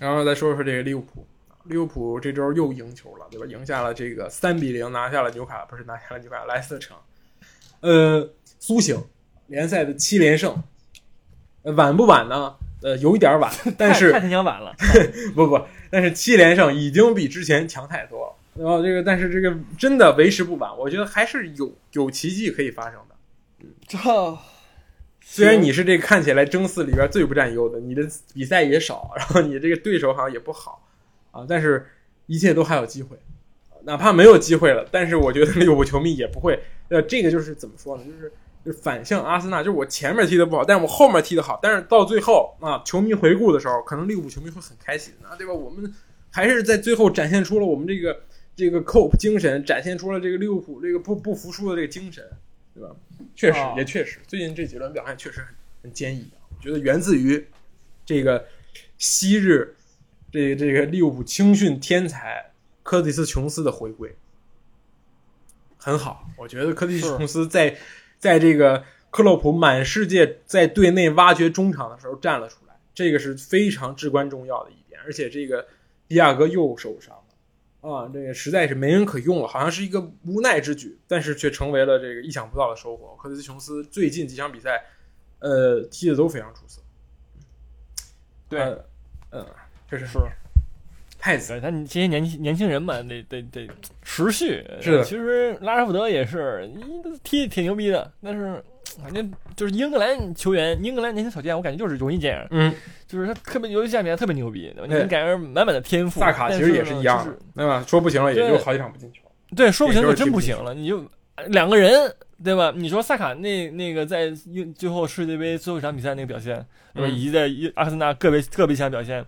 然后再说说这个利物浦，利物浦这周又赢球了，对吧？赢下了这个三比零，拿下了纽卡，不是拿下了纽卡莱斯特城，呃，苏醒联赛的七连胜，呃晚不晚呢？呃，有一点晚，但是太太想晚了。*laughs* 不不，但是七连胜已经比之前强太多了。然后这个，但是这个真的为时不晚，我觉得还是有有奇迹可以发生的。这虽然你是这个看起来争四里边最不占优的，你的比赛也少，然后你这个对手好像也不好啊，但是一切都还有机会，哪怕没有机会了，但是我觉得利物浦球迷也不会，呃，这个就是怎么说呢，就是就是反向阿森纳，就是我前面踢的不好，但是我后面踢的好，但是到最后啊，球迷回顾的时候，可能利物浦球迷会很开心啊，对吧？我们还是在最后展现出了我们这个这个 cope 精神，展现出了这个利物浦这个不不服输的这个精神，对吧？确实哦也确实，最近这几轮表现确实很很坚毅啊，我觉得源自于这个昔日这个这个利物浦青训天才科蒂斯琼斯的回归，很好。我觉得科蒂斯琼斯在在这个克洛普满世界在队内挖掘中场的时候站了出来，这个是非常至关重要的一点。而且这个迪亚哥又受伤了啊，这个实在是没人可用了，好像是一个无奈之举，但是却成为了这个意想不到的收获。科蒂斯琼斯最近几场比赛，呃，踢的都非常出色。对呃嗯，这是是，太子对他这些年轻年轻人嘛，得得得持续。是的其实拉什福德也是一踢挺牛逼的，但是反正就是英格兰球员，英格兰年轻小将，我感觉就是容易这样，嗯，就是他特别尤其下面特别牛逼，对吧？你感觉满满的天赋。萨卡其实也是一样对吧？说不行了，也对就好几场不进球。对，说不行就真不行了，你就两个人，对吧？你说萨卡那那个在英最后世界杯最后一场比赛那个表现，对吧？嗯以及在阿森纳个别个别强表现，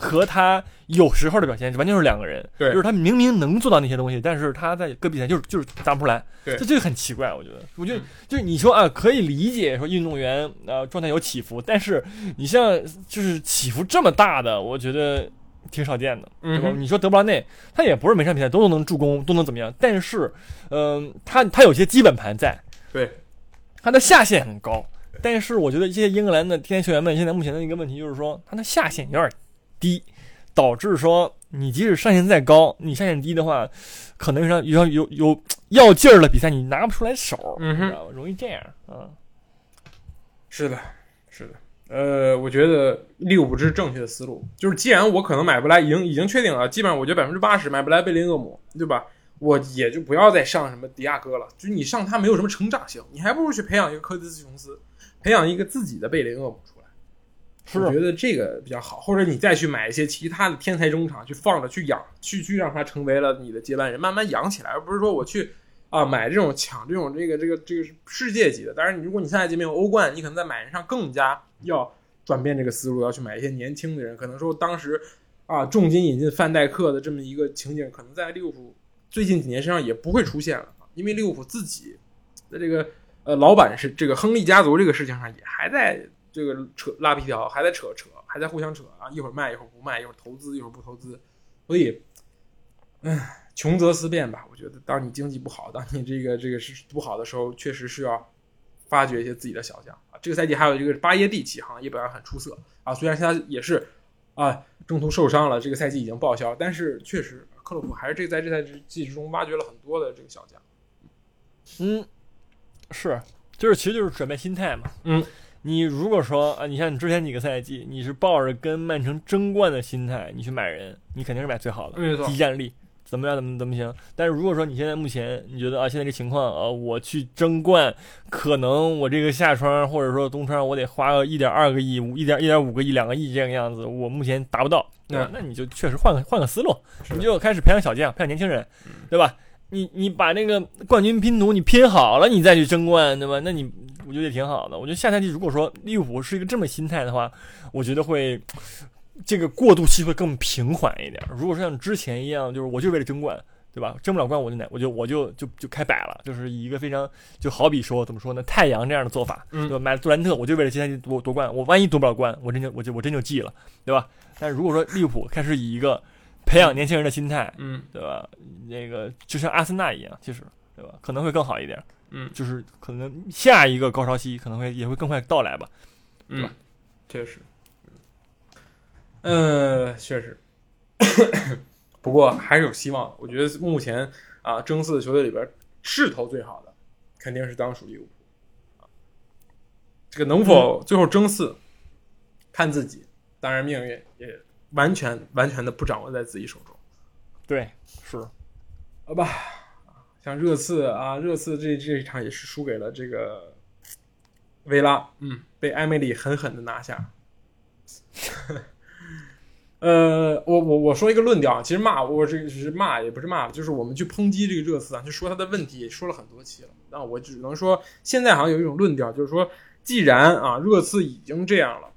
和他有时候的表现完全是两个人。对就是他明明能做到那些东西，但是他在个别比赛就是就是打不出来。对这这个很奇怪，我觉得。我觉得嗯就是你说啊，可以理解说运动员呃状态有起伏，但是你像就是起伏这么大的，我觉得挺少见的。对吧？嗯你说德布劳内，他也不是每场比赛都能助攻，都能怎么样，但是，嗯、他他有些基本盘在，对，他的下限很高。但是我觉得这些英格兰的天才球员们现在目前的一个问题就是说，他的下限有点低，导致说你即使上限再高，你上限低的话，可能上有有有要劲儿的比赛你拿不出来手，嗯哼你知道吧？容易这样啊。是的，是的。呃，我觉得利物浦这是正确的思路，就是既然我可能买不来，已经已经确定了，基本上我觉得百分之八十买不来贝林厄姆，对吧？我也就不要再上什么迪亚哥了，就是你上他没有什么成长性，你还不如去培养一个科蒂斯琼斯，培养一个自己的贝林厄姆。是我觉得这个比较好，或者你再去买一些其他的天才中场去放着去养，去去让他成为了你的接班人，慢慢养起来，而不是说我去啊买这种抢这种这个这个这个世界级的。当然，你如果你下一届没有欧冠，你可能在买人上更加要转变这个思路，要去买一些年轻的人。可能说当时啊重金引进范戴克的这么一个情景，可能在利物浦最近几年身上也不会出现了，因为利物浦自己的这个呃老板是这个亨利家族这个事情上也还在。这个扯拉皮条还在扯扯，还在互相扯啊！一会儿卖，一会儿不卖，一会儿投资，一会儿不投资，所以，唉，穷则思变吧。我觉得，当你经济不好，当你这个这个是不好的时候，确实是要发掘一些自己的小将啊。这个赛季还有一个巴耶蒂起航，也表现很出色啊。虽然现在也是啊中途受伤了，这个赛季已经报销，但是确实克洛普还是这在这赛季之中挖掘了很多的这个小将。嗯，是，就是其实就是转变心态嘛。嗯。你如果说啊，你像你之前几个赛季，你是抱着跟曼城争冠的心态，你去买人，你肯定是买最好的，没错，低战力怎么样，怎么怎么行。但是如果说你现在目前你觉得啊，现在这情况啊，我去争冠，可能我这个夏窗或者说冬窗，我得花个一点二个亿、五一点一点五个亿、两个亿这个样子，我目前达不到，对吧？那你就确实换个换个思路，你就开始培养小将，培养年轻人，对吧？你你把那个冠军拼图你拼好了，你再去争冠，对吧？那你我觉得也挺好的。我觉得下赛季如果说利物浦是一个这么心态的话，我觉得会这个过渡期会更平缓一点。如果说像之前一样，就是我就为了争冠，对吧？争不了冠我就奶我就我就就就开摆了，就是以一个非常就好比说怎么说呢？太阳这样的做法，对吧？买杜兰特我就为了今天夺夺冠，我万一夺不了冠，我真就我就我真就记了，对吧？但如果说利物浦开始以一个培养年轻人的心态，嗯，对吧？那个就像阿森纳一样，其实，对吧？可能会更好一点，嗯，就是可能下一个高潮期可能会也会更快到来吧，对吧？确实，呃，确实，*coughs* 不过还是有希望。我觉得目前啊，争四的球队里边，势头最好的肯定是当属利物浦啊。这个能否最后争四，看自己，当然命运也。完全完全的不掌握在自己手中，对，是，好吧，像热刺啊，热刺这这一场也是输给了这个维拉，嗯，被埃梅里狠狠的拿下。*laughs* 呃，我我我说一个论调，其实骂我这个是骂，也不是骂，就是我们去抨击这个热刺啊，就说他的问题，也说了很多期了。那我只能说，现在好像有一种论调，就是说，既然啊热刺已经这样了，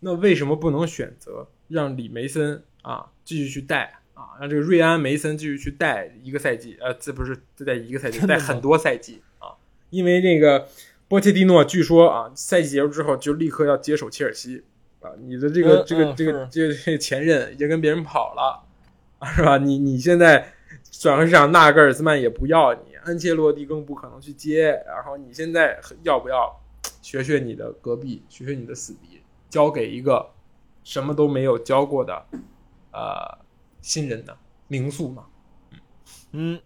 那为什么不能选择？让李梅森啊继续去带啊，让这个瑞安梅森继续去带一个赛季，呃，这不是带一个赛季，带很多赛季啊。因为那个波切蒂诺据说啊，赛季结束之后就立刻要接手切尔西啊。你的这个这个这个这个前任已经跟别人跑了啊，是吧？你你现在转会市场纳格尔斯曼也不要你，安切洛蒂更不可能去接。然后你现在要不要学学你的隔壁，学学你的死敌，交给一个？什么都没有教过的，呃，新人的民宿嘛，嗯，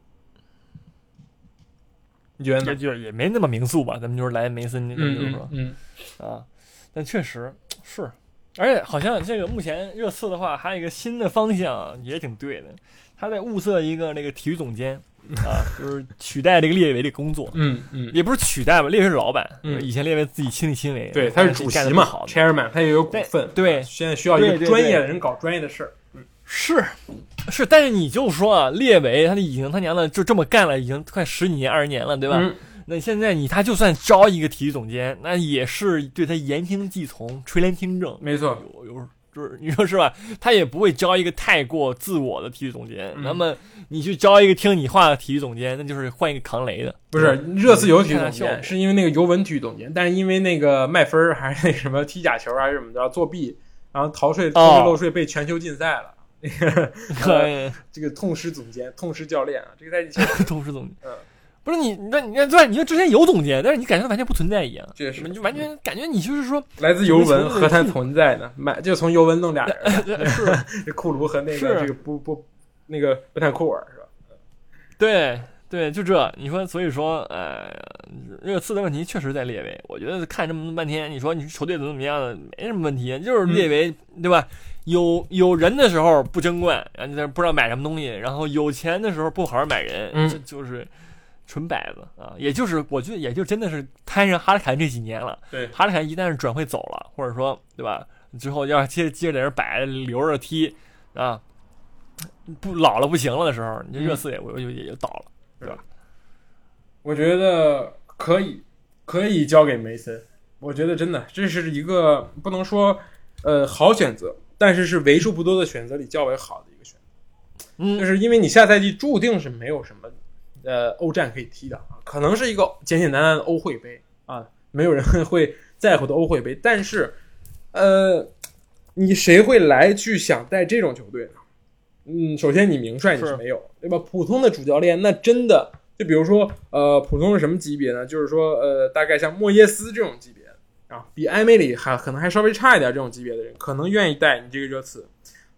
你觉得呢？就也没那么民宿吧，咱们就是来梅森，就是说，嗯啊，但确实是，而且好像这个目前热刺的话，还有一个新的方向也挺对的，他在物色一个那个体育总监。*laughs* 啊，就是取代这个列维的工作，嗯嗯，也不是取代吧，列维是老板，嗯，以前列维自己亲力亲为，对，他是主席嘛，chairman，他也有股份，对，现在需要一个专业的人搞专业的事儿，嗯，是是，但是你就说啊，列维他已经他娘的就这么干了，已经快十几年、二十年了，对吧？那现在你他就算招一个体育总监，那也是对他言听计从、垂帘听政，没错，有有。就是你说是吧？他也不会招一个太过自我的体育总监。那么你去招一个听你话的体育总监，那就是换一个扛雷的。不是热刺有体育总监，是因为那个尤文体育总监，但是因为那个卖分儿还是那什么踢假球还是怎么着作弊，然后逃税逃税漏税被全球禁赛了。*laughs* 可以，这个痛失总监，痛失教练啊！这个赛季 *laughs* 痛失总监。嗯，不是你，那你那对，你说之前有总监，但是你感觉完全不存在一样，这是你就完全感觉你就是说，来自尤文，何谈存在呢？买就从尤文弄俩人，*laughs* 是这库卢和那个这个不不那个贝坦库尔是吧？对对，就这，你说，所以说，呃，热刺的问题确实在列维。我觉得看这么半天，你说你球队怎么怎么样的，没什么问题，就是列维，对吧？有有人的时候不争冠，然后你在那不知道买什么东西，然后有钱的时候不好好买人，嗯这就是纯摆子啊。也就是我觉得，也就真的是摊上哈里凯这几年了。对哈里凯一旦是转会走了，或者说对吧，之后要接接着在这摆留着踢啊，不老了不行了的时候，你这热刺也我就也就倒了。对吧我觉得可以，可以交给梅森。我觉得真的这是一个不能说呃好选择，但是是为数不多的选择里较为好的一个选择。嗯，就是因为你下赛季注定是没有什么呃欧战可以踢的啊，可能是一个简简单单的欧会杯啊，没有人会在乎的欧会杯。但是，呃，你谁会来去想带这种球队呢？嗯，首先你名帅你是是没有，对吧？普通的主教练那真的就比如说呃，普通是什么级别呢？就是说呃，大概像莫耶斯这种级别啊，比埃梅里还可能还稍微差一点这种级别的人，可能愿意带你这个热刺，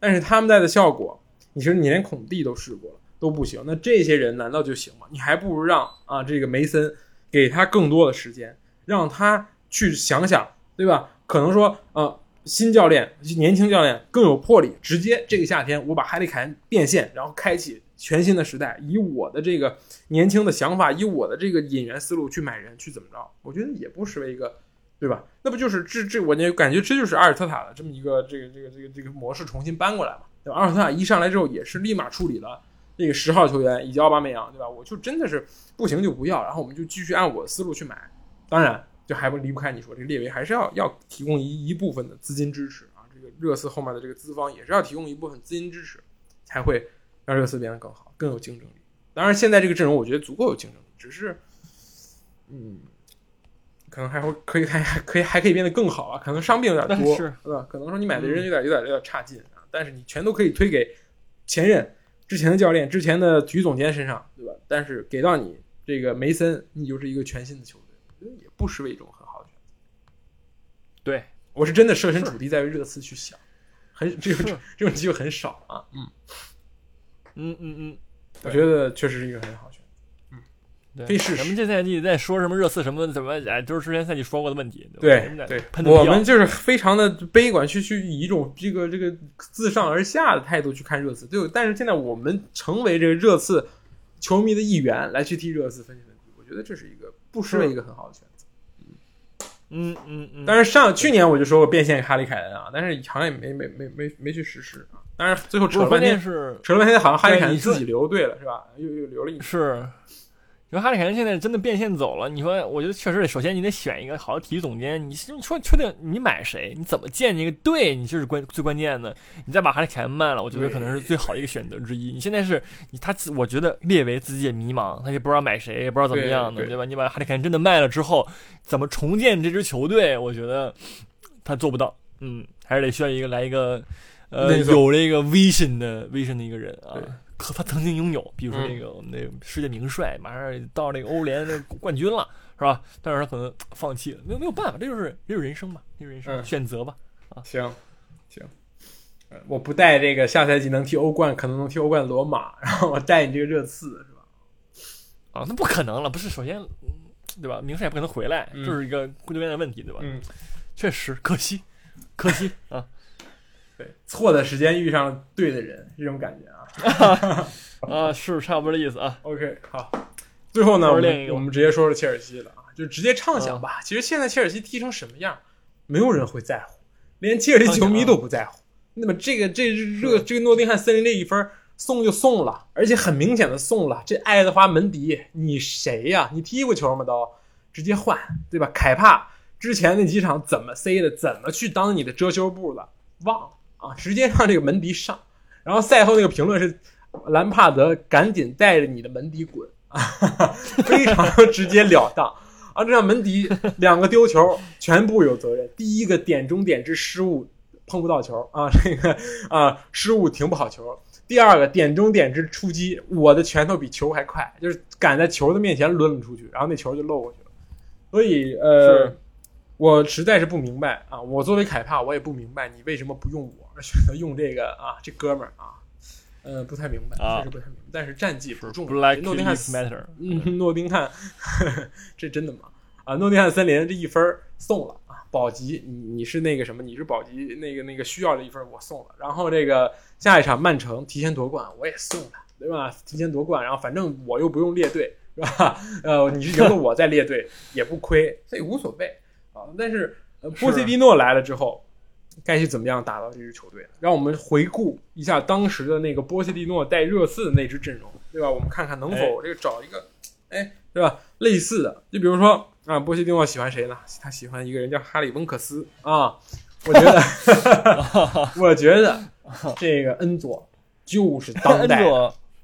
但是他们带的效果。你说你连孔蒂都试过了都不行，那这些人难道就行吗？你还不如让啊这个梅森给他更多的时间，让他去想想，对吧？可能说啊新教练、年轻教练更有魄力，直接这个夏天我把哈利凯恩变现，然后开启全新的时代，以我的这个年轻的想法，以我的这个引援思路去买人，去怎么着？我觉得也不失为一个。对吧？那不就是这这，我就感觉这就是阿尔特塔的这么一个这个这个这个这个模式重新搬过来嘛，对吧？阿尔特塔一上来之后也是立马处理了那个十号球员以及奥巴梅扬，对吧？我就真的是不行就不要，然后我们就继续按我的思路去买。当然，就还不离不开你说这个列维还是要要提供一一部分的资金支持啊，这个热刺后面的这个资方也是要提供一部分资金支持，才会让热刺变得更好，更有竞争力。当然，现在这个阵容我觉得足够有竞争力，只是，嗯。可能还会可以还还可以还可以变得更好啊，可能伤病有点多，是对吧？可能说你买的人有点有点有点差劲啊，但是你全都可以推给前任、之前的教练、之前的体育总监身上，对吧？但是给到你这个梅森，你就是一个全新的球队，也不失为一种很好的选择。对，我是真的设身处地在为热刺去想，很这种 *laughs* 这种机会很少啊，嗯，嗯嗯嗯，我觉得确实是一个很好的选择。对，可以试试咱们这赛季在说什么热刺什么怎么，哎，都是之前赛季说过的问题。对吧对，我们就是非常的悲观，去去以一种这个这个自上而下的态度去看热刺。对，但是现在我们成为这个热刺球迷的一员，来去替热刺分析问题，我觉得这是一个不失为一个很好的选择。嗯嗯嗯，但是上去年我就说过变现哈里凯恩啊，但是好像也没没没没没去实施啊。但是最后扯了半天，是扯了半天好像哈里凯恩自己留队了是吧？又又留了一年。是。你说哈里凯恩现在真的变现走了，你说，我觉得确实得，首先你得选一个好的体育总监。你你说确定你买谁？你怎么建这个队？你就是关最关键的。你再把哈里凯恩卖了，我觉得可能是最好的一个选择之一。你现在是你他，我觉得列维自己也迷茫，他也不知道买谁，也不知道怎么样的，对对吧？你把哈里凯恩真的卖了之后，怎么重建这支球队？我觉得他做不到。嗯，还是得需要一个来一个呃有这个 vision 的 vision 的一个人啊对。可他曾经拥有，比如说嗯那个我们那个世界名帅，马上到那个欧联的冠军了，是吧？但是他可能放弃了，没有没有办法，这就是这就是人生嘛，这就是人生、嗯选择吧。啊行行，呃我不带这个下赛季能踢欧冠，可能能踢欧冠的罗马，然后我带你这个热刺是吧？啊，那不可能了，不是？首先，嗯对吧？名帅也不可能回来，嗯这是一个归根结底的问题，对吧？嗯，确实可惜，可惜啊 *laughs* 对，错的时间遇上对的人，这种感觉啊。*laughs* 啊，是差不多的意思啊。OK，好，最后呢，我们我们直接说说切尔西了啊，就直接畅想吧。其实现在切尔西踢成什么样，没有人会在乎，连切尔西球迷都不在乎。那么这个这热这个诺丁汉森林这一分送就送了，而且很明显的送了。这爱德华门迪，你谁呀、你踢过球吗？都直接换，对吧？凯帕之前那几场怎么塞的，怎么去当你的遮羞布了，忘了啊，直接让这个门迪上。然后赛后那个评论是兰帕德赶紧带着你的门迪滚啊，*laughs* 非常直截了当啊！这让门迪两个丢球全部有责任。第一个点中点之失误碰不到球啊，这个啊失误停不好球。第二个点中点之出击，我的拳头比球还快，就是赶在球的面前抡了出去，然后那球就漏过去了。所以呃，我实在是不明白啊！我作为凯帕，我也不明白你为什么不用我，而选择用这个啊，这哥们儿啊，呃，不太明白，啊确实不太明白。但是战绩不重要，诺丁汉 Lives Matter，嗯，诺丁汉，*laughs* 这真的吗？啊，诺丁汉森林这一分儿送了啊，保级，你你是那个什么？你是保级那个那个需要的一分，我送了。然后这个下一场曼城提前夺冠，我也送了，对吧？提前夺冠，然后反正我又不用列队，是吧？*laughs* 呃，你是赢了我再列队也不亏，这也无所谓啊。但是呃，波塞蒂诺来了之后。该去怎么样打造这支球队呢？让我们回顾一下当时的那个波切蒂诺带热刺的那支阵容，对吧？我们看看能否这个找一个，哎，对吧？类似的，就比如说啊，波切蒂诺喜欢谁呢？他喜欢一个人叫哈里温克斯啊。我觉得，*laughs* 我觉得这个恩佐就是当 *laughs* 代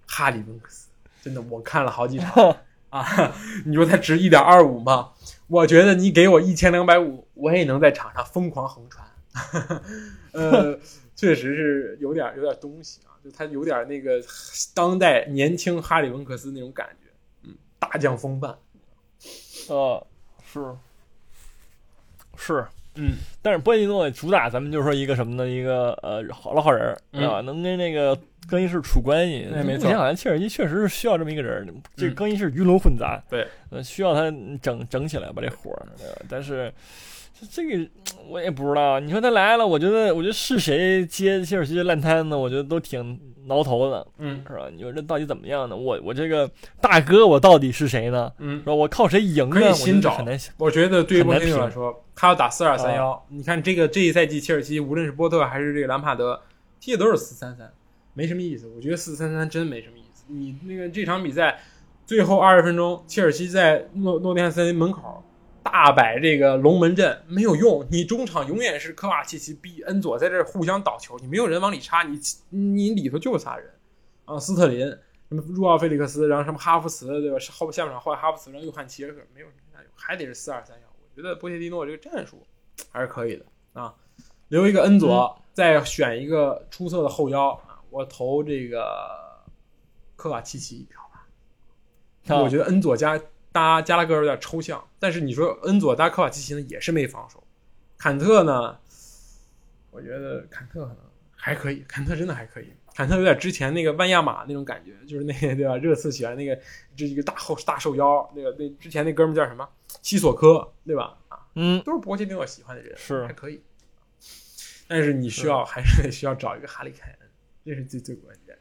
哈里温克斯，真的，我看了好几场 *laughs* 啊。你说他值一点二五吗？我觉得你给我一千两百五，我也能在场上疯狂横传。*laughs* 呃，确实是有点有点东西啊，就他有点那个当代年轻哈里温克斯那种感觉，嗯，大将风范，呃，是是，嗯，但是波蒂诺主打咱们就是说一个什么呢？一个呃好老好人对吧？能跟那个更衣室处关系。哎没错目前好像切尔西确实是需要这么一个人儿，这更衣室鱼龙混杂，对，呃，需要他整整起来把这活儿，对吧？但是。这个我也不知道，你说他来了，我觉得，我觉得是谁接切尔西的烂摊子，我觉得都挺挠头的，嗯是吧？你说这到底怎么样呢？我我这个大哥，我到底是谁呢？嗯是，吧？我靠谁赢呢？新找得很难想。我觉得对于波很难评切蒂诺来说，他要打四二三幺，你看这个这一赛季切尔西无论是波特还是这个兰帕德踢的都是四三三，没什么意思。我觉得四三三真没什么意思。你那个这场比赛最后二十分钟，切尔西在诺诺丁汉森林门口大摆这个龙门阵没有用，你中场永远是科瓦契奇逼恩佐在这互相倒球，你没有人往里插，你你里头就仨人啊，斯特林。什么入奥菲利克斯，然后什么哈弗茨，对吧？是后下半场换哈弗茨，然后又换齐尔克，没有还得是四二三幺。我觉得波切蒂诺这个战术还是可以的啊，留一个恩佐，再选一个出色的后腰啊，我投这个科瓦契奇一票吧。我觉得恩佐加搭加拉格有点抽象，但是你说恩佐搭科瓦奇奇呢，也是没防守。坎特呢，我觉得坎特可能还可以，坎特真的还可以。坎特有点之前那个万亚马那种感觉，就是那个 *laughs* 对吧？热刺喜欢那个这一个大后大瘦腰，那个那之前那哥们叫什么？西索科，对吧？啊，嗯，都是波切蒂诺喜欢的人，是还可以。但是你需要还是得需要找一个哈利凯恩，这是最最关键。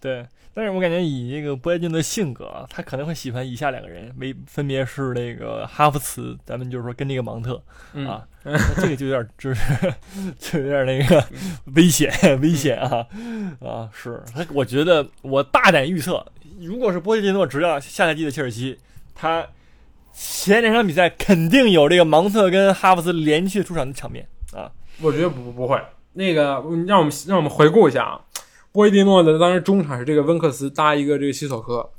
对。但是我感觉以这个波切蒂诺的性格啊，他可能会喜欢以下两个人，为分别是那个哈弗茨，咱们就是说跟那个芒特、嗯啊，那这个就有点就是就有点那个危险危险啊 *laughs* 啊！是他，*laughs* 我觉得我大胆预测，如果是波切蒂诺执教下赛季的切尔西，他前两场比赛肯定有这个芒特跟哈弗茨连续出场的场面啊。我觉得不不会。那个，让我们让我们回顾一下啊，波伊蒂诺的当时中场是这个温克斯搭一个这个西索科，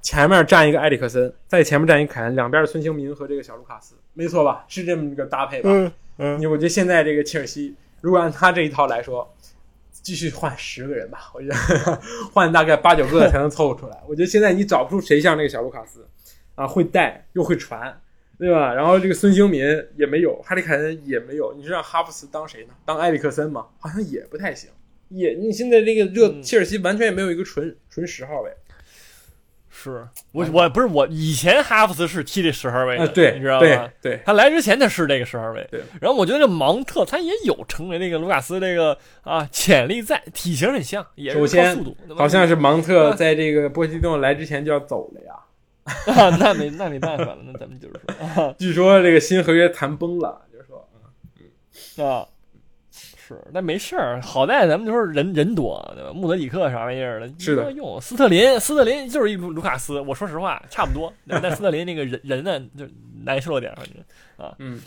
前面站一个埃里克森，在前面站一个凯恩，两边是孙兴民和这个小卢卡斯，没错吧？是这么一个搭配吧？嗯嗯，你我觉得现在这个切尔西，如果按他这一套来说，继续换十个人吧，我觉得 *laughs* 换大概八九个才能凑出来。我觉得现在你找不出谁像那个小卢卡斯啊，会带又会传，对吧？然后这个孙兴民也没有，哈里凯恩也没有，你是让哈弗茨当谁呢？当埃里克森吗？好像也不太行。也，你现在这个热嗯切尔西完全也没有一个纯纯十号位，是我我不是我以前哈弗茨是踢这十号位的，啊，对，你知道吗？对，他来之前他是这个十号位，对。然后我觉得这芒特他也有成为那个卢卡斯这个啊潜力在，体型很像，也是靠首先速度，好像是芒特在这个波西顿来之前就要走了呀。*laughs* 啊，那没那没办法了，那咱们就是说啊 *laughs* 据说这个新合约谈崩了，就是说，啊，是，但没事儿，好在咱们就是人人多，对吧？穆德里克啥玩意儿的，是的用斯特林，斯特林就是一卢卢卡斯，我说实话差不多，对但斯特林那个人人呢就难受了点儿，反正啊嗯，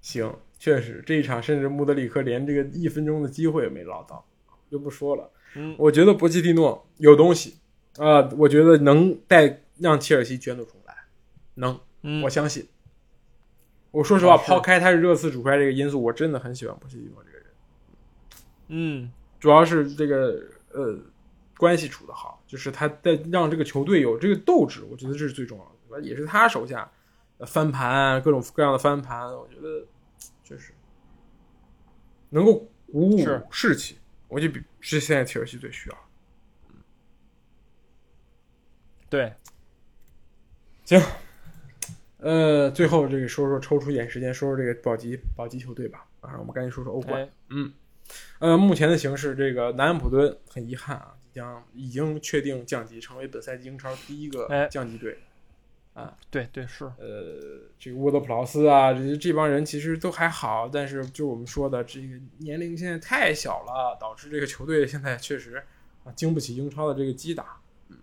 行，确实这一场甚至穆德里克连这个一分钟的机会也没捞到，就不说了。嗯我觉得博基蒂诺有东西啊、我觉得能带让切尔西卷土重来，能，嗯我相信。我说实话，抛开他是热刺主帅这个因素，我真的很喜欢博基蒂诺。嗯主要是这个呃关系处的好，就是他在让这个球队有这个斗志，我觉得这是最重要的，对吧？也是他手下呃翻盘各种各样的翻盘，我觉得就是能够鼓舞士气，我就比是现在切尔西最需要。对，行呃，最后这个说说抽出一点时间说说这个保级保级球队吧，啊，我们赶紧说说欧冠。哎，嗯，呃，目前的形势，这个南安普敦很遗憾啊，即将已经确定降级，成为本赛季英超第一个哎降级队啊。对对是，呃，这个沃德普劳斯啊，这这帮人其实都还好，但是就我们说的，这个年龄现在太小了，导致这个球队现在确实啊经不起英超的这个击打。嗯，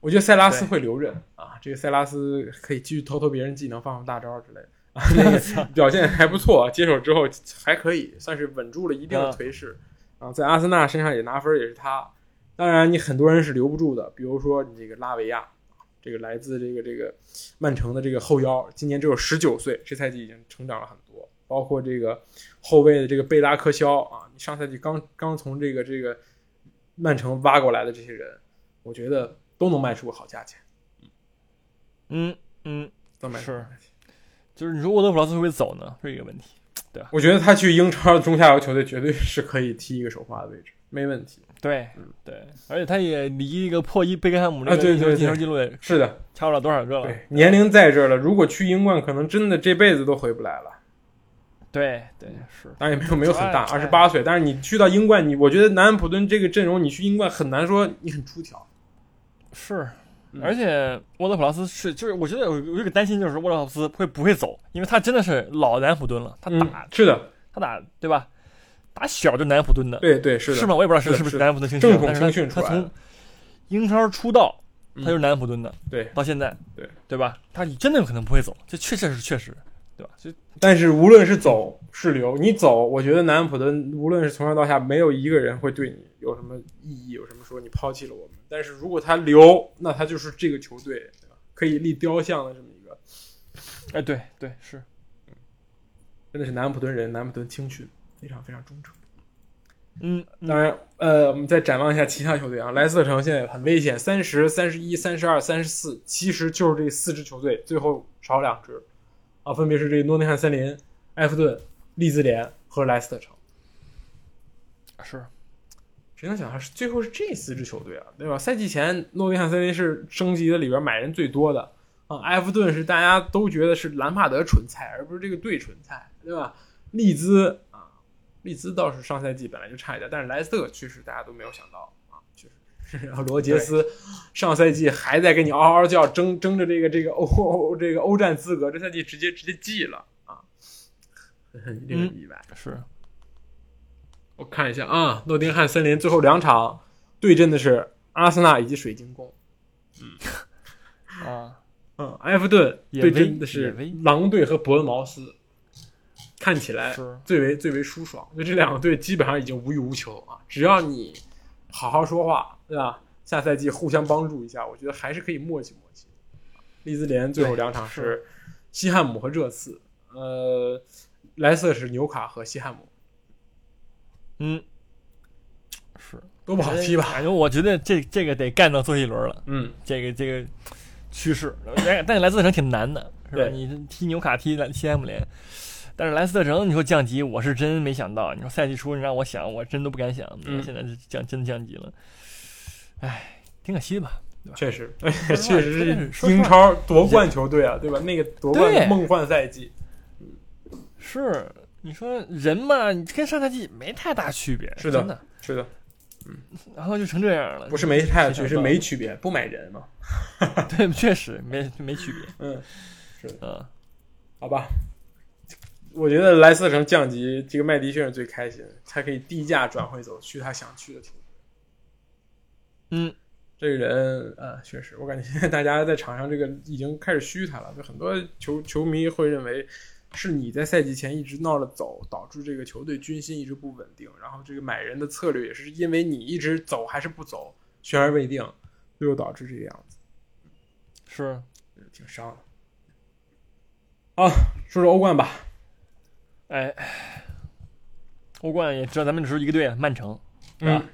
我觉得塞拉斯会留任啊，这个塞拉斯可以继续偷偷别人技能，放放大招之类的 *laughs* *laughs* 表现还不错，接手之后还可以，算是稳住了一定的啊颓势。啊，在阿森纳身上也拿分，也是他。当然，你很多人是留不住的，比如说你这个拉维亚，这个来自这个这个曼城的这个后腰，今年只有十九岁，这赛季已经成长了很多。包括这个后卫的这个贝拉科肖啊，你上赛季刚刚从这个这个曼城挖过来的这些人，我觉得都能卖出个好价钱，嗯嗯，都卖。就是你说沃德普劳斯会不会走呢？是一个问题。对我觉得他去英超中下游球队绝对是可以踢一个首发的位置，没问题。对对，而且他也离一个破一贝克汉姆那啊个对对对进球记录也是的，差不了多少个了。对，年龄在这儿了，如果去英冠，可能真的这辈子都回不来了。对对是，当然也没有没有很大，*laughs* 二哎十八岁，但是你去到英冠，你我觉得南安普顿这个阵容，你去英冠很难说你很出挑。是，嗯。而且沃德普劳斯是，就是我觉得有有一个担心，就是沃德普劳斯会不会走，因为他真的是老南普敦了，他嗯打、，是的，他打对吧？打小就南普敦的，对对是的，是吗？我也不知道是是不是南普敦青训出来的。他从英超出道，嗯。他就是南普敦的，对。到现在，对。对吧？他真的有可能不会走，这确实是确实，对吧？就但是无论是走是留，你走，我觉得南普敦无论是从上到下，没有一个人会对你有什么意义，有什么说你抛弃了我们。但是如果他留，那他就是这个球队对吧可以立雕像的这么一个，哎，对对是，真的是南安普敦人，南安普敦青训非常非常忠诚。嗯，当然，呃，我们再展望一下其他球队啊，莱斯特城现在很危险，三十三十一、三十二、三十四，其实就是这四支球队，最后少两支啊，分别是这个诺丁汉森林、埃弗顿、利兹联和莱斯特城。是谁能想到是最后是这四支球队啊，对吧？赛季前诺丁汉森林是升级的里边买人最多的啊，埃弗顿是大家都觉得是兰帕德纯菜，而不是这个队纯菜，对吧？利兹啊，利兹倒是上赛季本来就差一点，但是莱斯特确实大家都没有想到啊，确实。*laughs* 然后罗杰斯上赛季还在跟你嗷嗷叫，争争着这个这个欧欧这个欧战资格，这赛季直接直接记了啊，很令人意外。是，我看一下啊，诺丁汉森林最后两场对阵的是阿森纳以及水晶宫。嗯 *laughs* 啊，嗯，埃弗顿对阵的是狼队和伯恩茅斯，看起来最为最为舒爽。就这两个队基本上已经无欲无求啊，只要你好好说话，对吧？下赛季互相帮助一下，我觉得还是可以磨叽磨叽。利兹联最后两场是西汉姆和热刺，呃，莱斯特是纽卡和西汉姆，嗯，是都不好踢吧？感觉我觉得这这个得干到最后一轮了。嗯，这个这个趋势，但但是莱斯特城挺难的，是吧？你踢纽卡踢西汉姆联，但是莱斯特城你说降级，我是真没想到。你说赛季初你让我想，我真都不敢想。嗯现在是降真的降级了，唉，挺可惜的吧？确实，确实 *laughs* 是英超夺冠球队啊，对吧？那个夺冠梦幻赛季，是你说人嘛，你跟上赛季没太大区别，是的是的。是的，然后就成这样了，不是没太区，是没区别，不买人嘛。*laughs* 对，确实没没区别。嗯，是嗯，好吧。我觉得莱斯特城降级，这个麦迪逊是最开心，他可以低价转会走去他想去的球队。嗯，这个人啊，确实，我感觉现在大家在场上这个已经开始虚他了，就很多球球迷会认为是你在赛季前一直闹着走，导致这个球队军心一直不稳定，然后这个买人的策略也是因为你一直走还是不走，悬而未定，最后导致这个样子，是挺伤的。啊，说说欧冠吧，哎，欧冠也知道咱们只是一个队，曼城，对吧？嗯，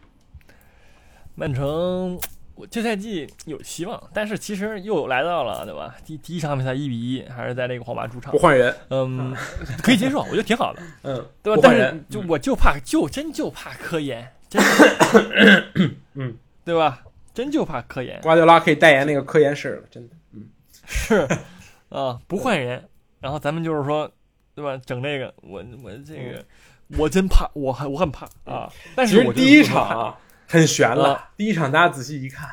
曼城，我这赛季有希望，但是其实又来到了，对吧？第第一场比赛一比一，还是在那个皇马主场不，换人，嗯，可以接受，我觉得挺好的，*laughs* 嗯，对吧？但是不换人，就我就怕，就真就怕科研，真 *coughs* 的，嗯，对吧？真就怕科研，瓜迪奥拉可以代言那个科研室了，真的。嗯是啊，不换人，然后咱们就是说，对吧？整这个，我我这个，我真怕，我很我很怕啊！但其是我第一场啊很悬了。啊，第一场大家仔细一看，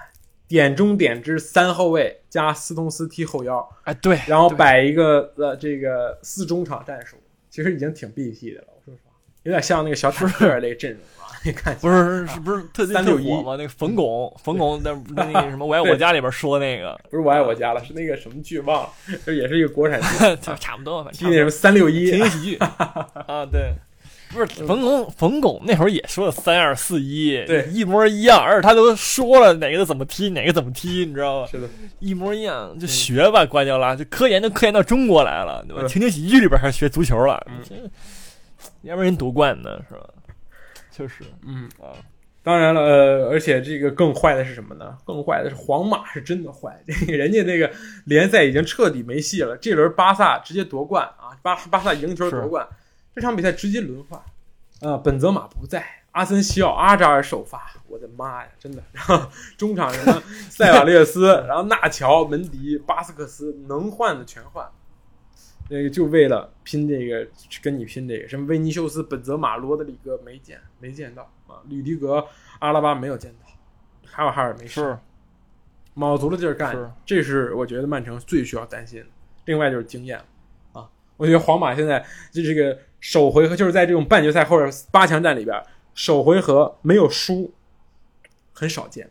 点中点之三后卫加斯通斯踢后腰，哎，对，然后摆一个呃这个四中场战术，其实已经挺 BT 的了。我说实话，有点像那个小坦克那个阵容啊，*laughs* 你看不是是不是特361特火吗？那个冯巩，冯巩在在那个什么《*laughs* 我爱我家》里边说那个，不是我爱我家了，是那个什么剧忘了，就 *laughs* 也是一个国产剧，差差不多，反踢那什么三六一。情景喜剧。啊，对。不是冯巩，冯巩那会儿也说了三二四一，对一模一样，而且他都说了哪个怎么踢，哪个怎么踢，你知道吗？是的，一模一样，就学吧，瓜迪奥拉，就科研都科研到中国来了，对吧？嗯情景喜剧里边还学足球了，嗯要不然人夺冠呢，是吧？确实嗯。啊，当然了，呃，而且这个更坏的是什么呢？更坏的是皇马是真的坏，*laughs* 人家那个联赛已经彻底没戏了。这轮巴萨直接夺冠啊，巴巴萨赢球夺冠，这场比赛直接轮换，啊、本泽马不在，阿森西奥、阿扎尔首发，我的妈呀，真的。然后中场什么塞瓦略斯，然后纳乔、门迪、巴斯克斯，能换的全换。那个就为了拼这个，跟你拼这个什么维尼修斯、本泽马、罗德里戈没见没见到啊，吕迪格、阿拉巴没有见到，还有哈尔没事，是卯足了劲儿干是，这是我觉得曼城最需要担心的。另外就是经验啊，我觉得皇马现在就这个首回合就是在这种半决赛或者八强战里边，首回合没有输，很少见。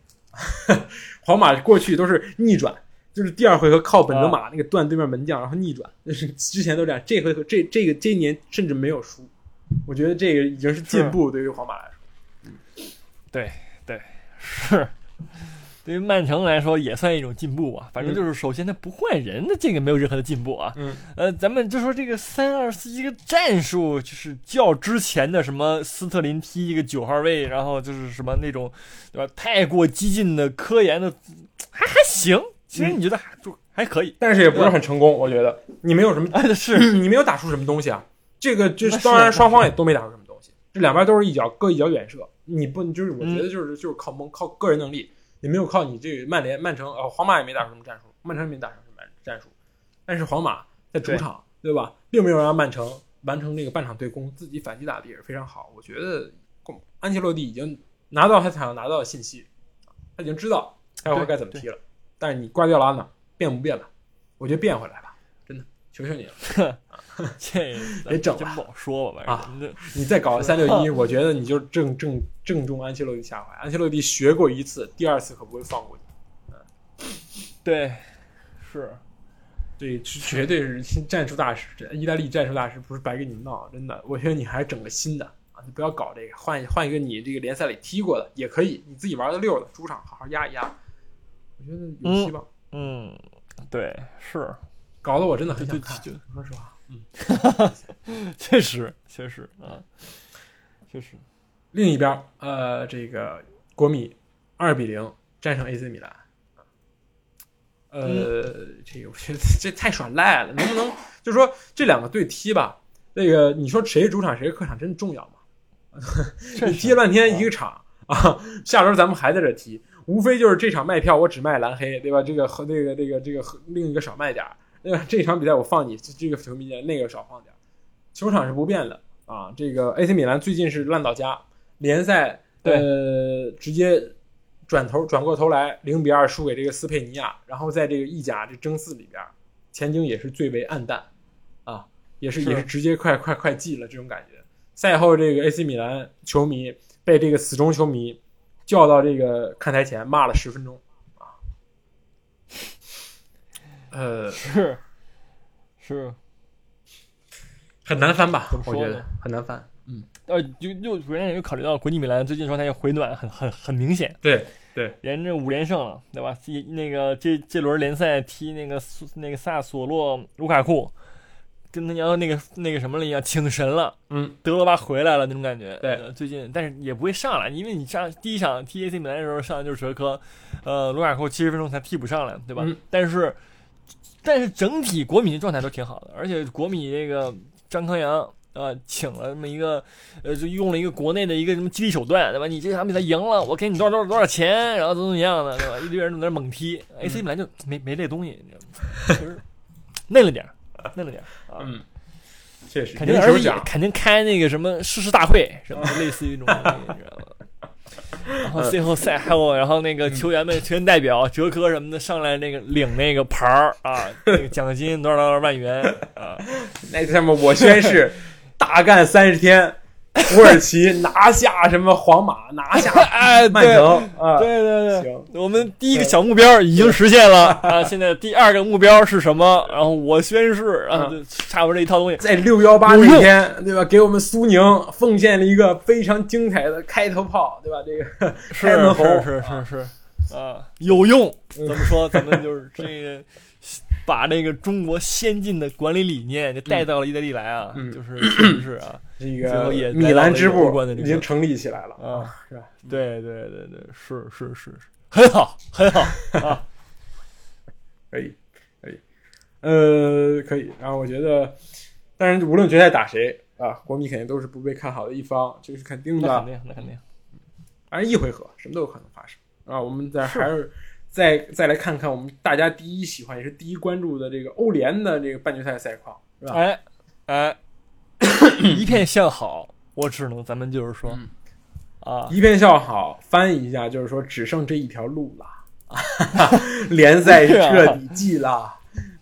*laughs* 皇马过去都是逆转，就是第二回合靠本泽马那个断对面门将，然后逆转，*laughs* 就是之前都这样。这回合这这个这一年甚至没有输，我觉得这个已经是进步，对于皇马来说。对对是，对于曼城来说也算一种进步啊。反正就是首先他不换人的这个没有任何的进步啊。嗯，呃，咱们就说这个三二四一个战术，就是较之前的什么斯特林踢一个九号位，然后就是什么那种，对吧？太过激进的科研的，还还行。其实你觉得还就还可以，但是也不是很成功，我觉得你没有什么哎，是 *clears throat* 你没有打出什么东西啊。这个就是当然双方也都没打出什么东西，这两边都是一脚各一脚远射。你不就是我觉得就是就是靠蒙靠个人能力，也没有靠你这个曼联曼城哦皇马也没打出什么战术，曼城也没打出什么战术，但是皇马在主场对吧，并没有让曼城完成这个半场对攻，自己反击打的也是非常好。我觉得安切洛蒂已经拿到他想要拿到的信息，他已经知道他会该怎么踢了。但是你瓜迪奥拉呢，变不变了？我觉得变回来吧，真的，求求你了。*laughs* 这别整了真不好说吧，反正这你再搞三六一，*laughs* 我觉得你就正正正中安切洛蒂下怀。安切洛蒂学过一次，第二次可不会放过你。对是。对，绝对是新战术大师，这意大利战术大师不是白跟你闹，真的。我觉得你还是整个新的啊，你不要搞这个，换换一个你这个联赛里踢过的也可以，你自己玩的溜的，主场好好压一压，我觉得有希望。嗯，对，是，搞得我真的很想就看，就说实话。嗯，*laughs* 确实确实啊，确实，另一边，呃，这个国米二比零战胜 AC 米兰。呃，这个我觉得这太耍赖了，能不能就说这两个队踢吧？那个你说谁主场谁客场真的重要吗？*laughs* 你踢了半天一个场啊，下周咱们还在这踢，无非就是这场卖票我只卖蓝黑，对吧？这个和那个那个这个和另一个少卖点儿，对吧？这场比赛我放你这个球迷间，那个少放点儿，球场是不变的啊。这个 AC 米兰最近是烂到家，联赛呃直接转头转过头来零比二输给这个斯佩尼亚，然后在这个意甲这争四里边，前景也是最为暗淡啊，也是是也是直接快快快记了这种感觉。赛后，这个 AC 米兰球迷被这个死忠球迷叫到这个看台前骂了十分钟啊，呃，*laughs* 是是，很难翻吧我觉得很难翻。嗯，呃，就就首先也考虑到国际米兰最近状态要回暖很很很明显，对对，连着五连胜了，对吧？这那个这这轮联赛踢那个苏那个萨索洛卢卡库，跟他娘那个那个什么了一样，请神了，嗯，德罗巴回来了那种感觉。对呃最近但是也不会上来，因为你上第一场踢 AC 米兰的时候上的就是哲科，呃，卢卡库七十分钟才替补上来，对吧？嗯但是但是整体国米的状态都挺好的，而且国米这个张康阳。呃，请了这么一个，呃，就用了一个国内的一个什么激励手段，对吧？你这场比赛赢了，我给你多少多少多少钱，然后怎么怎么样的，对吧？一堆人在那猛踢，AC 本来就没没这东西，你知道吗？就是嫩了点儿，嫩了点儿啊。嗯，确实，肯定而且肯定开那个什么誓师大会什么的，类似于这种东西，你知道吗？然后最后赛还有，然后那个球员们、球员代表、哲科什么的上来那个领那个牌儿啊，那个奖金多少多少万元啊，*laughs* 那上面我宣誓，大干三十天，*laughs* 土耳其拿下什么皇马，拿下 *laughs* 哎，曼对城啊，对对对，行，我们第一个小目标已经实现了 *laughs* 啊，现在第二个目标是什么？然后我宣誓，啊就差不多这一套东西。在六幺八那天，对吧？给我们苏宁奉献了一个非常精彩的开头炮，对吧？这个是开门红是是是是啊，有用。怎么说？咱们就是这个，把这个中国先进的管理理念就带到了意大利来啊，嗯就是确实是啊这个米兰支部已经成立起来了，啊，是吧？对对对对，是是是是，*laughs* 很好很好 *laughs* 啊，可以，可以，呃，可以。然后我觉得，当然，无论决赛打谁啊，国米肯定都是不被看好的一方，这个是肯定的。那肯定那肯定，反正一回合什么都有可能发生啊。我们再还是再再来看看我们大家第一喜欢也是第一关注的这个欧联的这个半决赛赛况，是吧？哎哎，一片向好，我只能咱们就是说嗯啊，一片笑好，翻译一下就是说只剩这一条路了，*laughs* 联赛彻底记了，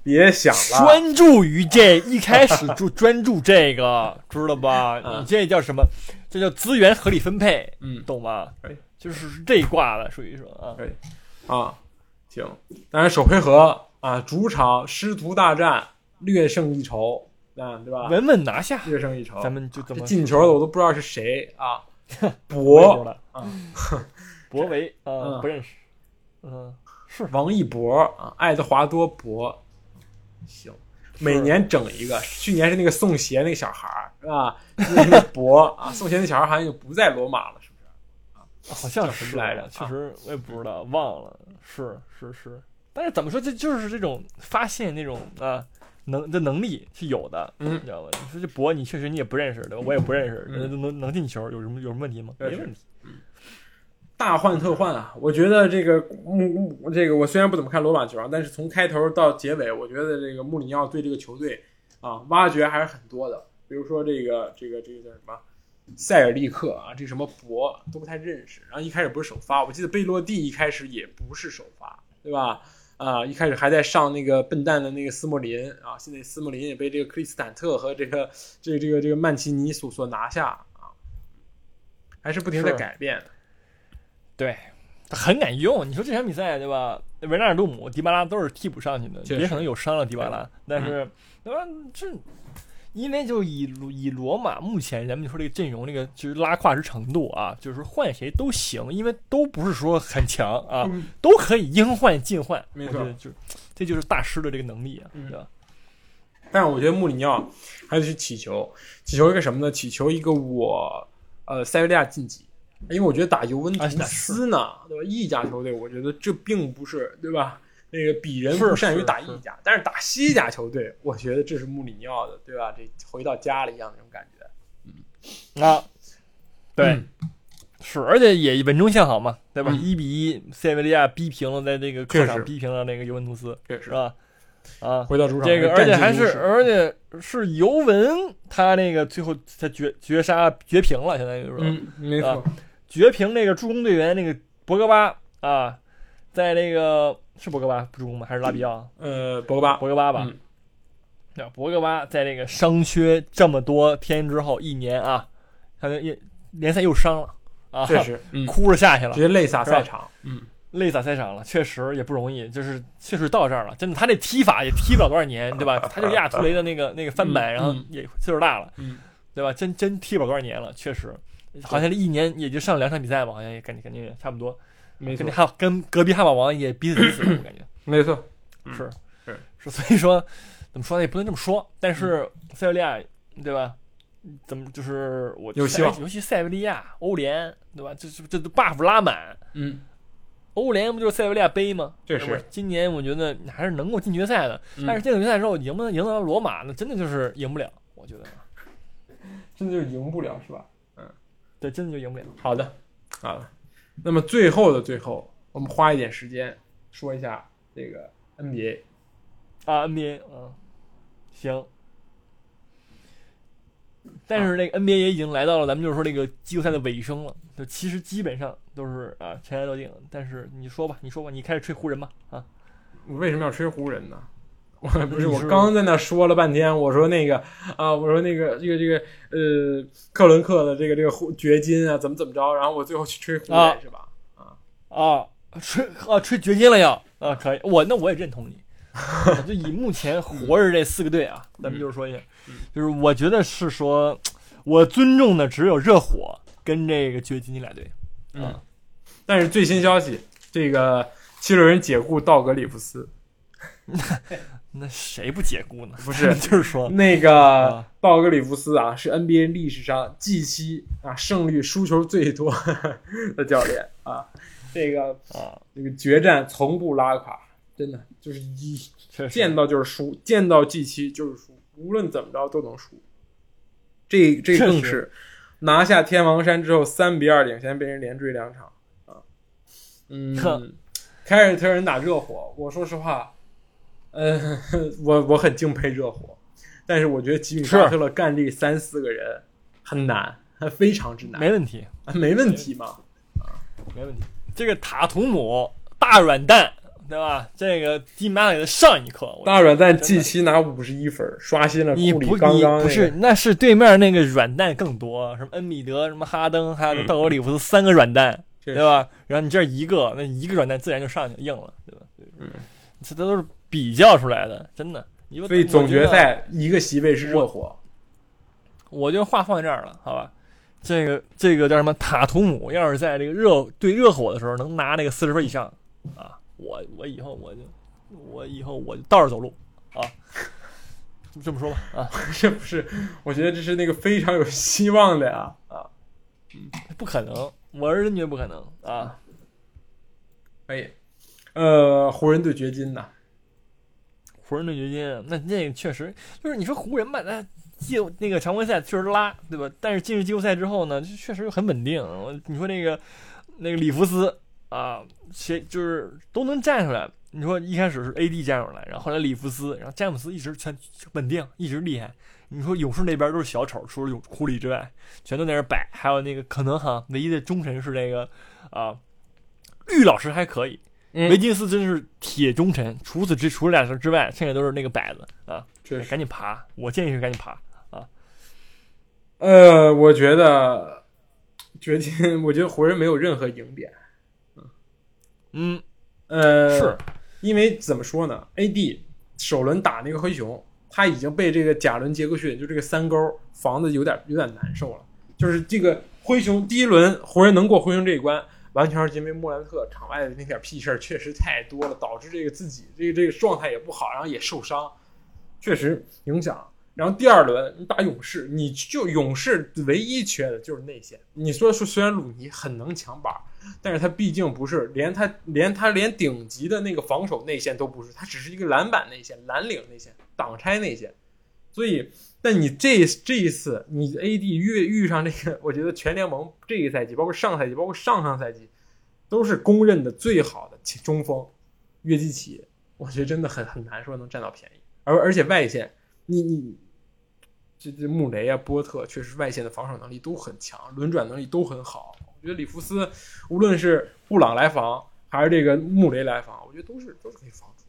别想了。专注于这一开始就专注这个，知道吧？*laughs* 嗯你这叫什么？这叫资源合理分配，嗯懂吗对？就是这一挂的，属于说啊，对啊，行。当然首回合啊，主场师徒大战，略胜一筹，啊，对吧？稳稳拿下，略胜一筹。咱们就这这么进球的我都不知道是谁啊，*laughs* 博。啊，*laughs* 博维啊，嗯。不认识，嗯，是。王一博啊，爱德华多博，行，每年整一个。去年是那个送鞋那个小孩儿。是吧？那个博。*laughs* 啊，送鞋那小孩好像就不在罗马了，是不是？好像是什是么来着？确实我也不知道，忘了，是是是，但是怎么说，这就是这种发现那种啊能的能力是有的，嗯你知道吗？你说这博，你确实你也不认识，对吧？我也不认识，嗯能能能进球，有什么有什么问题吗？没问题。大换特换啊！我觉得这个穆穆这个我虽然不怎么看罗马球啊，但是从开头到结尾，我觉得这个穆里尼奥对这个球队啊挖掘还是很多的。比如说这个这个这个叫什么塞尔利克啊，这什么博都不太认识。然后一开始不是首发，我记得贝洛蒂一开始也不是首发，对吧？啊，一开始还在上那个笨蛋的那个斯莫林啊，现在斯莫林也被这个克里斯坦特和这个这个这个这个曼奇尼所所拿下啊，还是不停的改变。对，他很敢用。你说这场比赛对吧？维纳尔杜姆、迪巴拉都是替补上去的，也可能有伤了迪巴拉，但是对吧？这因为就以以罗马目前咱们说这个阵容这个就是拉胯之程度啊，就是说换谁都行，因为都不是说很强啊，嗯都可以应换尽换。没错就是这就是大师的这个能力啊，嗯对吧？但是我觉得穆里尼奥还得去祈求，祈求一个什么呢？祈求一个我呃塞维利亚晋级，因为我觉得打尤文图斯呢，对吧？意甲球队，我觉得这并不是对吧？那个鄙人不善于打意甲，但是打西甲球队，我觉得这是穆里尼奥的，对吧？这回到家了一样那种感觉。啊，对。嗯是，而且也稳中向好嘛，对吧？嗯一比一，塞维利亚逼平了，在这个客场逼平了那个尤文图斯，是吧？啊，回到主场，这个而且还是，而且是尤文，他那个最后他绝绝杀绝平了，相当于是说、嗯，没错，绝平那个助攻队员那个博格巴啊，在那个是博格巴助攻吗？还是拉比奥？呃，博格巴，博格巴吧。嗯那博格巴在这个伤缺这么多天之后，一年啊，他就也联赛又伤了啊，确实，*laughs* 嗯，哭着下去了直，接泪洒赛场，嗯，泪洒赛场了，确实也不容易，就是确实到这儿了，真的，他这踢法也踢不了多少年，对吧？他就是亚图雷的那个那个翻版，嗯然后也岁数大了，嗯，对吧？真真踢不了多少年了，确实，好像这一年也就上两场比赛吧，好像也感觉感觉也差不多，没错跟，汉跟隔壁汉堡王也彼此彼此，我感觉 *clears throat* 没错，嗯是是是，所以说怎么说呢？也不能这么说，但是塞维利亚，对吧？怎么就是我有希望尤其塞维利亚、欧联，对吧？这这这都 buff 拉满，嗯，欧联不就是塞维利亚杯吗？这是今年我觉得还是能够进决赛的，嗯但是进了决赛之后赢不能赢得了罗马，那真的就是赢不了，我觉得，真的就是赢不了是吧？嗯对，真的就赢不了。好的，好的。那么最后的最后，我们花一点时间说一下这个 NBA。啊，NBA，嗯，行。但是那个 NBA 也已经来到了咱们就是说这个季后赛的尾声了，就其实基本上都是啊尘埃落定。但是你说吧，你说吧，你开始吹湖人吧啊，我为什么要吹湖人呢？*laughs* 我不是我刚在那说了半天，我说那个啊，我说那个这个这个呃，克伦克的这个这个湖掘金啊，怎么怎么着，然后我最后去吹湖人、啊是吧？啊啊吹啊吹掘金了要啊可以，我那我也认同你。*laughs* 就以目前活着这四个队啊，咱们就是说一下，就是我觉得是说，我尊重的只有热火跟这个掘金你俩队啊。但是最新消息，这个七六人解雇道格里夫斯，*laughs* 那谁不解雇呢？不是 *laughs* 就是说那个啊道格里夫斯啊，是 NBA 历史上季期啊胜率输球最多的教练啊，这个啊，这个决战从不拉垮，真的就是一见到就是输，见到季期就是输，无论怎么着都能输。这这更是拿下天王山之后三比二领先，被人连追两场啊。嗯，*laughs* 凯尔特人打热火，我说实话，呃，我我很敬佩热火，但是我觉得吉米是巴特勒干这三四个人很难，非常之难，没问题，没问题嘛。啊没问题。这个塔图姆大软蛋，对吧？这个基米巴给他上一课。大软蛋真的季期拿五十一分，刷新了库里你不你刚刚、那个、不是，那是对面那个软蛋更多，什么恩比德、什么哈登，还有嗯道格里夫斯三个软蛋，对对？吧？然后你这一个，那一个软蛋自然就上去硬了，对吧？嗯，这都是比较出来的，真的。所以总决赛一个席位是热火，我就话放在这儿了，好吧？这个这个叫什么？塔图姆要是在这个热对热火的时候能拿那个四十分以上啊，我我以后我就我以后我就倒着走路啊，这么说吧啊，*laughs* 这不是？我觉得这是那个非常有希望的呀啊！不可能，我是真觉得不可能啊。可以，呃，湖人对掘金呐，湖人队掘金，那那确实就是你说湖人吧，那季那个常规赛确实拉，对吧？但是进入季后赛之后呢，就确实很稳定。你说那个那个里弗斯啊，谁就是都能站出来。你说一开始是 AD 站出来，然后后来里弗斯，然后詹姆斯一直全稳定，一直厉害。你说勇士那边都是小丑，除了有库里之外，全都在那摆。还有那个可能哈，唯一的忠臣是那个啊，绿老师还可以，嗯维金斯真是铁忠臣。除此之除了俩人之外，剩下都是那个摆子啊，确实。赶紧爬。我建议是赶紧爬啊。呃，我觉得掘金，我觉得湖人没有任何赢点。嗯，呃，是，因为怎么说呢？AD 首轮打那个灰熊，他已经被这个贾伦·杰克逊就这个三勾防的有点有点难受了。就是这个灰熊第一轮湖人能过灰熊这一关，完全是因为莫兰特场外的那点屁事儿确实太多了，导致这个自己这个这个状态也不好，然后也受伤，确实影响。然后第二轮你打勇士，你就勇士唯一缺的就是内线。你说说，虽然鲁尼很能抢板，但是他毕竟不是连他连他连顶级的那个防守内线都不是，他只是一个篮板内线、蓝领内线、挡拆内线。所以，但你这这一次你 AD 遇遇上这个，我觉得全联盟这一赛季，包括上赛季，包括上上赛季，都是公认的最好的中锋约基奇，我觉得真的很很难说能占到便宜。而而且外线，你你这这穆雷啊、波特，确实外线的防守能力都很强，轮转能力都很好。我觉得里弗斯无论是布朗来防，还是这个穆雷来防，我觉得都是都是可以防住。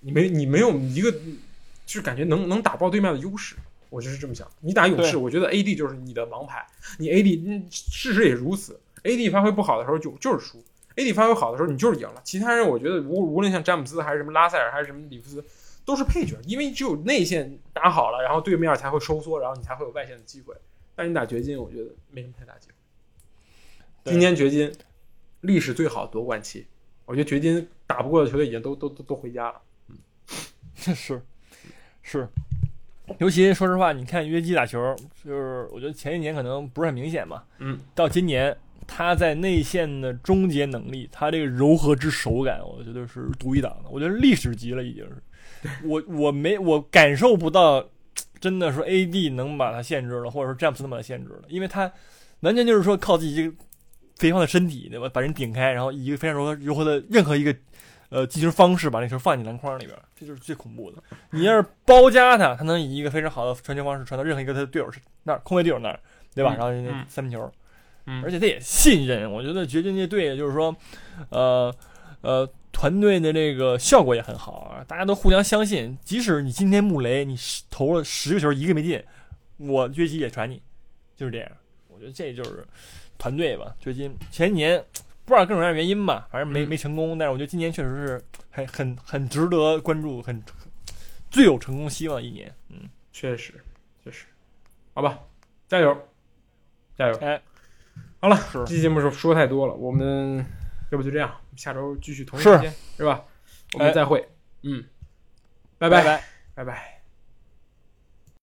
你没你没有一个，就是感觉能能打爆对面的优势。我就是这么想。你打勇士，我觉得 AD 就是你的王牌。你 AD，嗯，事实也如此。AD 发挥不好的时候就就是输，AD 发挥好的时候你就是赢了。其他人我觉得无无论像詹姆斯还是什么拉塞尔还是什么里弗斯，都是配角，因为只有内线打好了，然后对面才会收缩，然后你才会有外线的机会。但是你打掘金，我觉得没什么太大机会。今年掘金历史最好夺冠期，我觉得掘金打不过的球队已经都都都都回家了。嗯是 *laughs* 是，尤其说实话，你看约基打球，就是我觉得前一年可能不是很明显嘛，嗯，到今年他在内线的终结能力，他这个柔和之手感，我觉得是独一档的，我觉得历史级了已经是。我我没我感受不到，真的说 AD 能把他限制了，或者说詹姆斯能把他限制了，因为他完全就是说靠自己这个肥胖的身体，对吧？把人顶开，然后以一个非常柔和柔和的任何一个呃进球方式把那球放进篮筐里边，这就是最恐怖的。你要是包夹他，他能以一个非常好的传球方式传到任何一个他的队友是那儿，空位队友那儿，对吧？嗯然后三分球，嗯而且他也信任。我觉得掘金这队就是说，呃呃，团队的这个效果也很好啊，大家都互相相信。即使你今天穆雷你投了十个球一个没进，我掘金也传你，就是这样。我觉得这就是团队吧。掘金前年不知道各种各样原因吧，反正没嗯没成功，但是我觉得今年确实是很很很值得关注，很最有成功希望的一年。嗯，确实确实，好吧，加油加油！哎，好了，这期节目说说太多了，我们要不就这样，下周继续同一时间是吧？我们哎再会，嗯，拜拜拜拜。拜拜。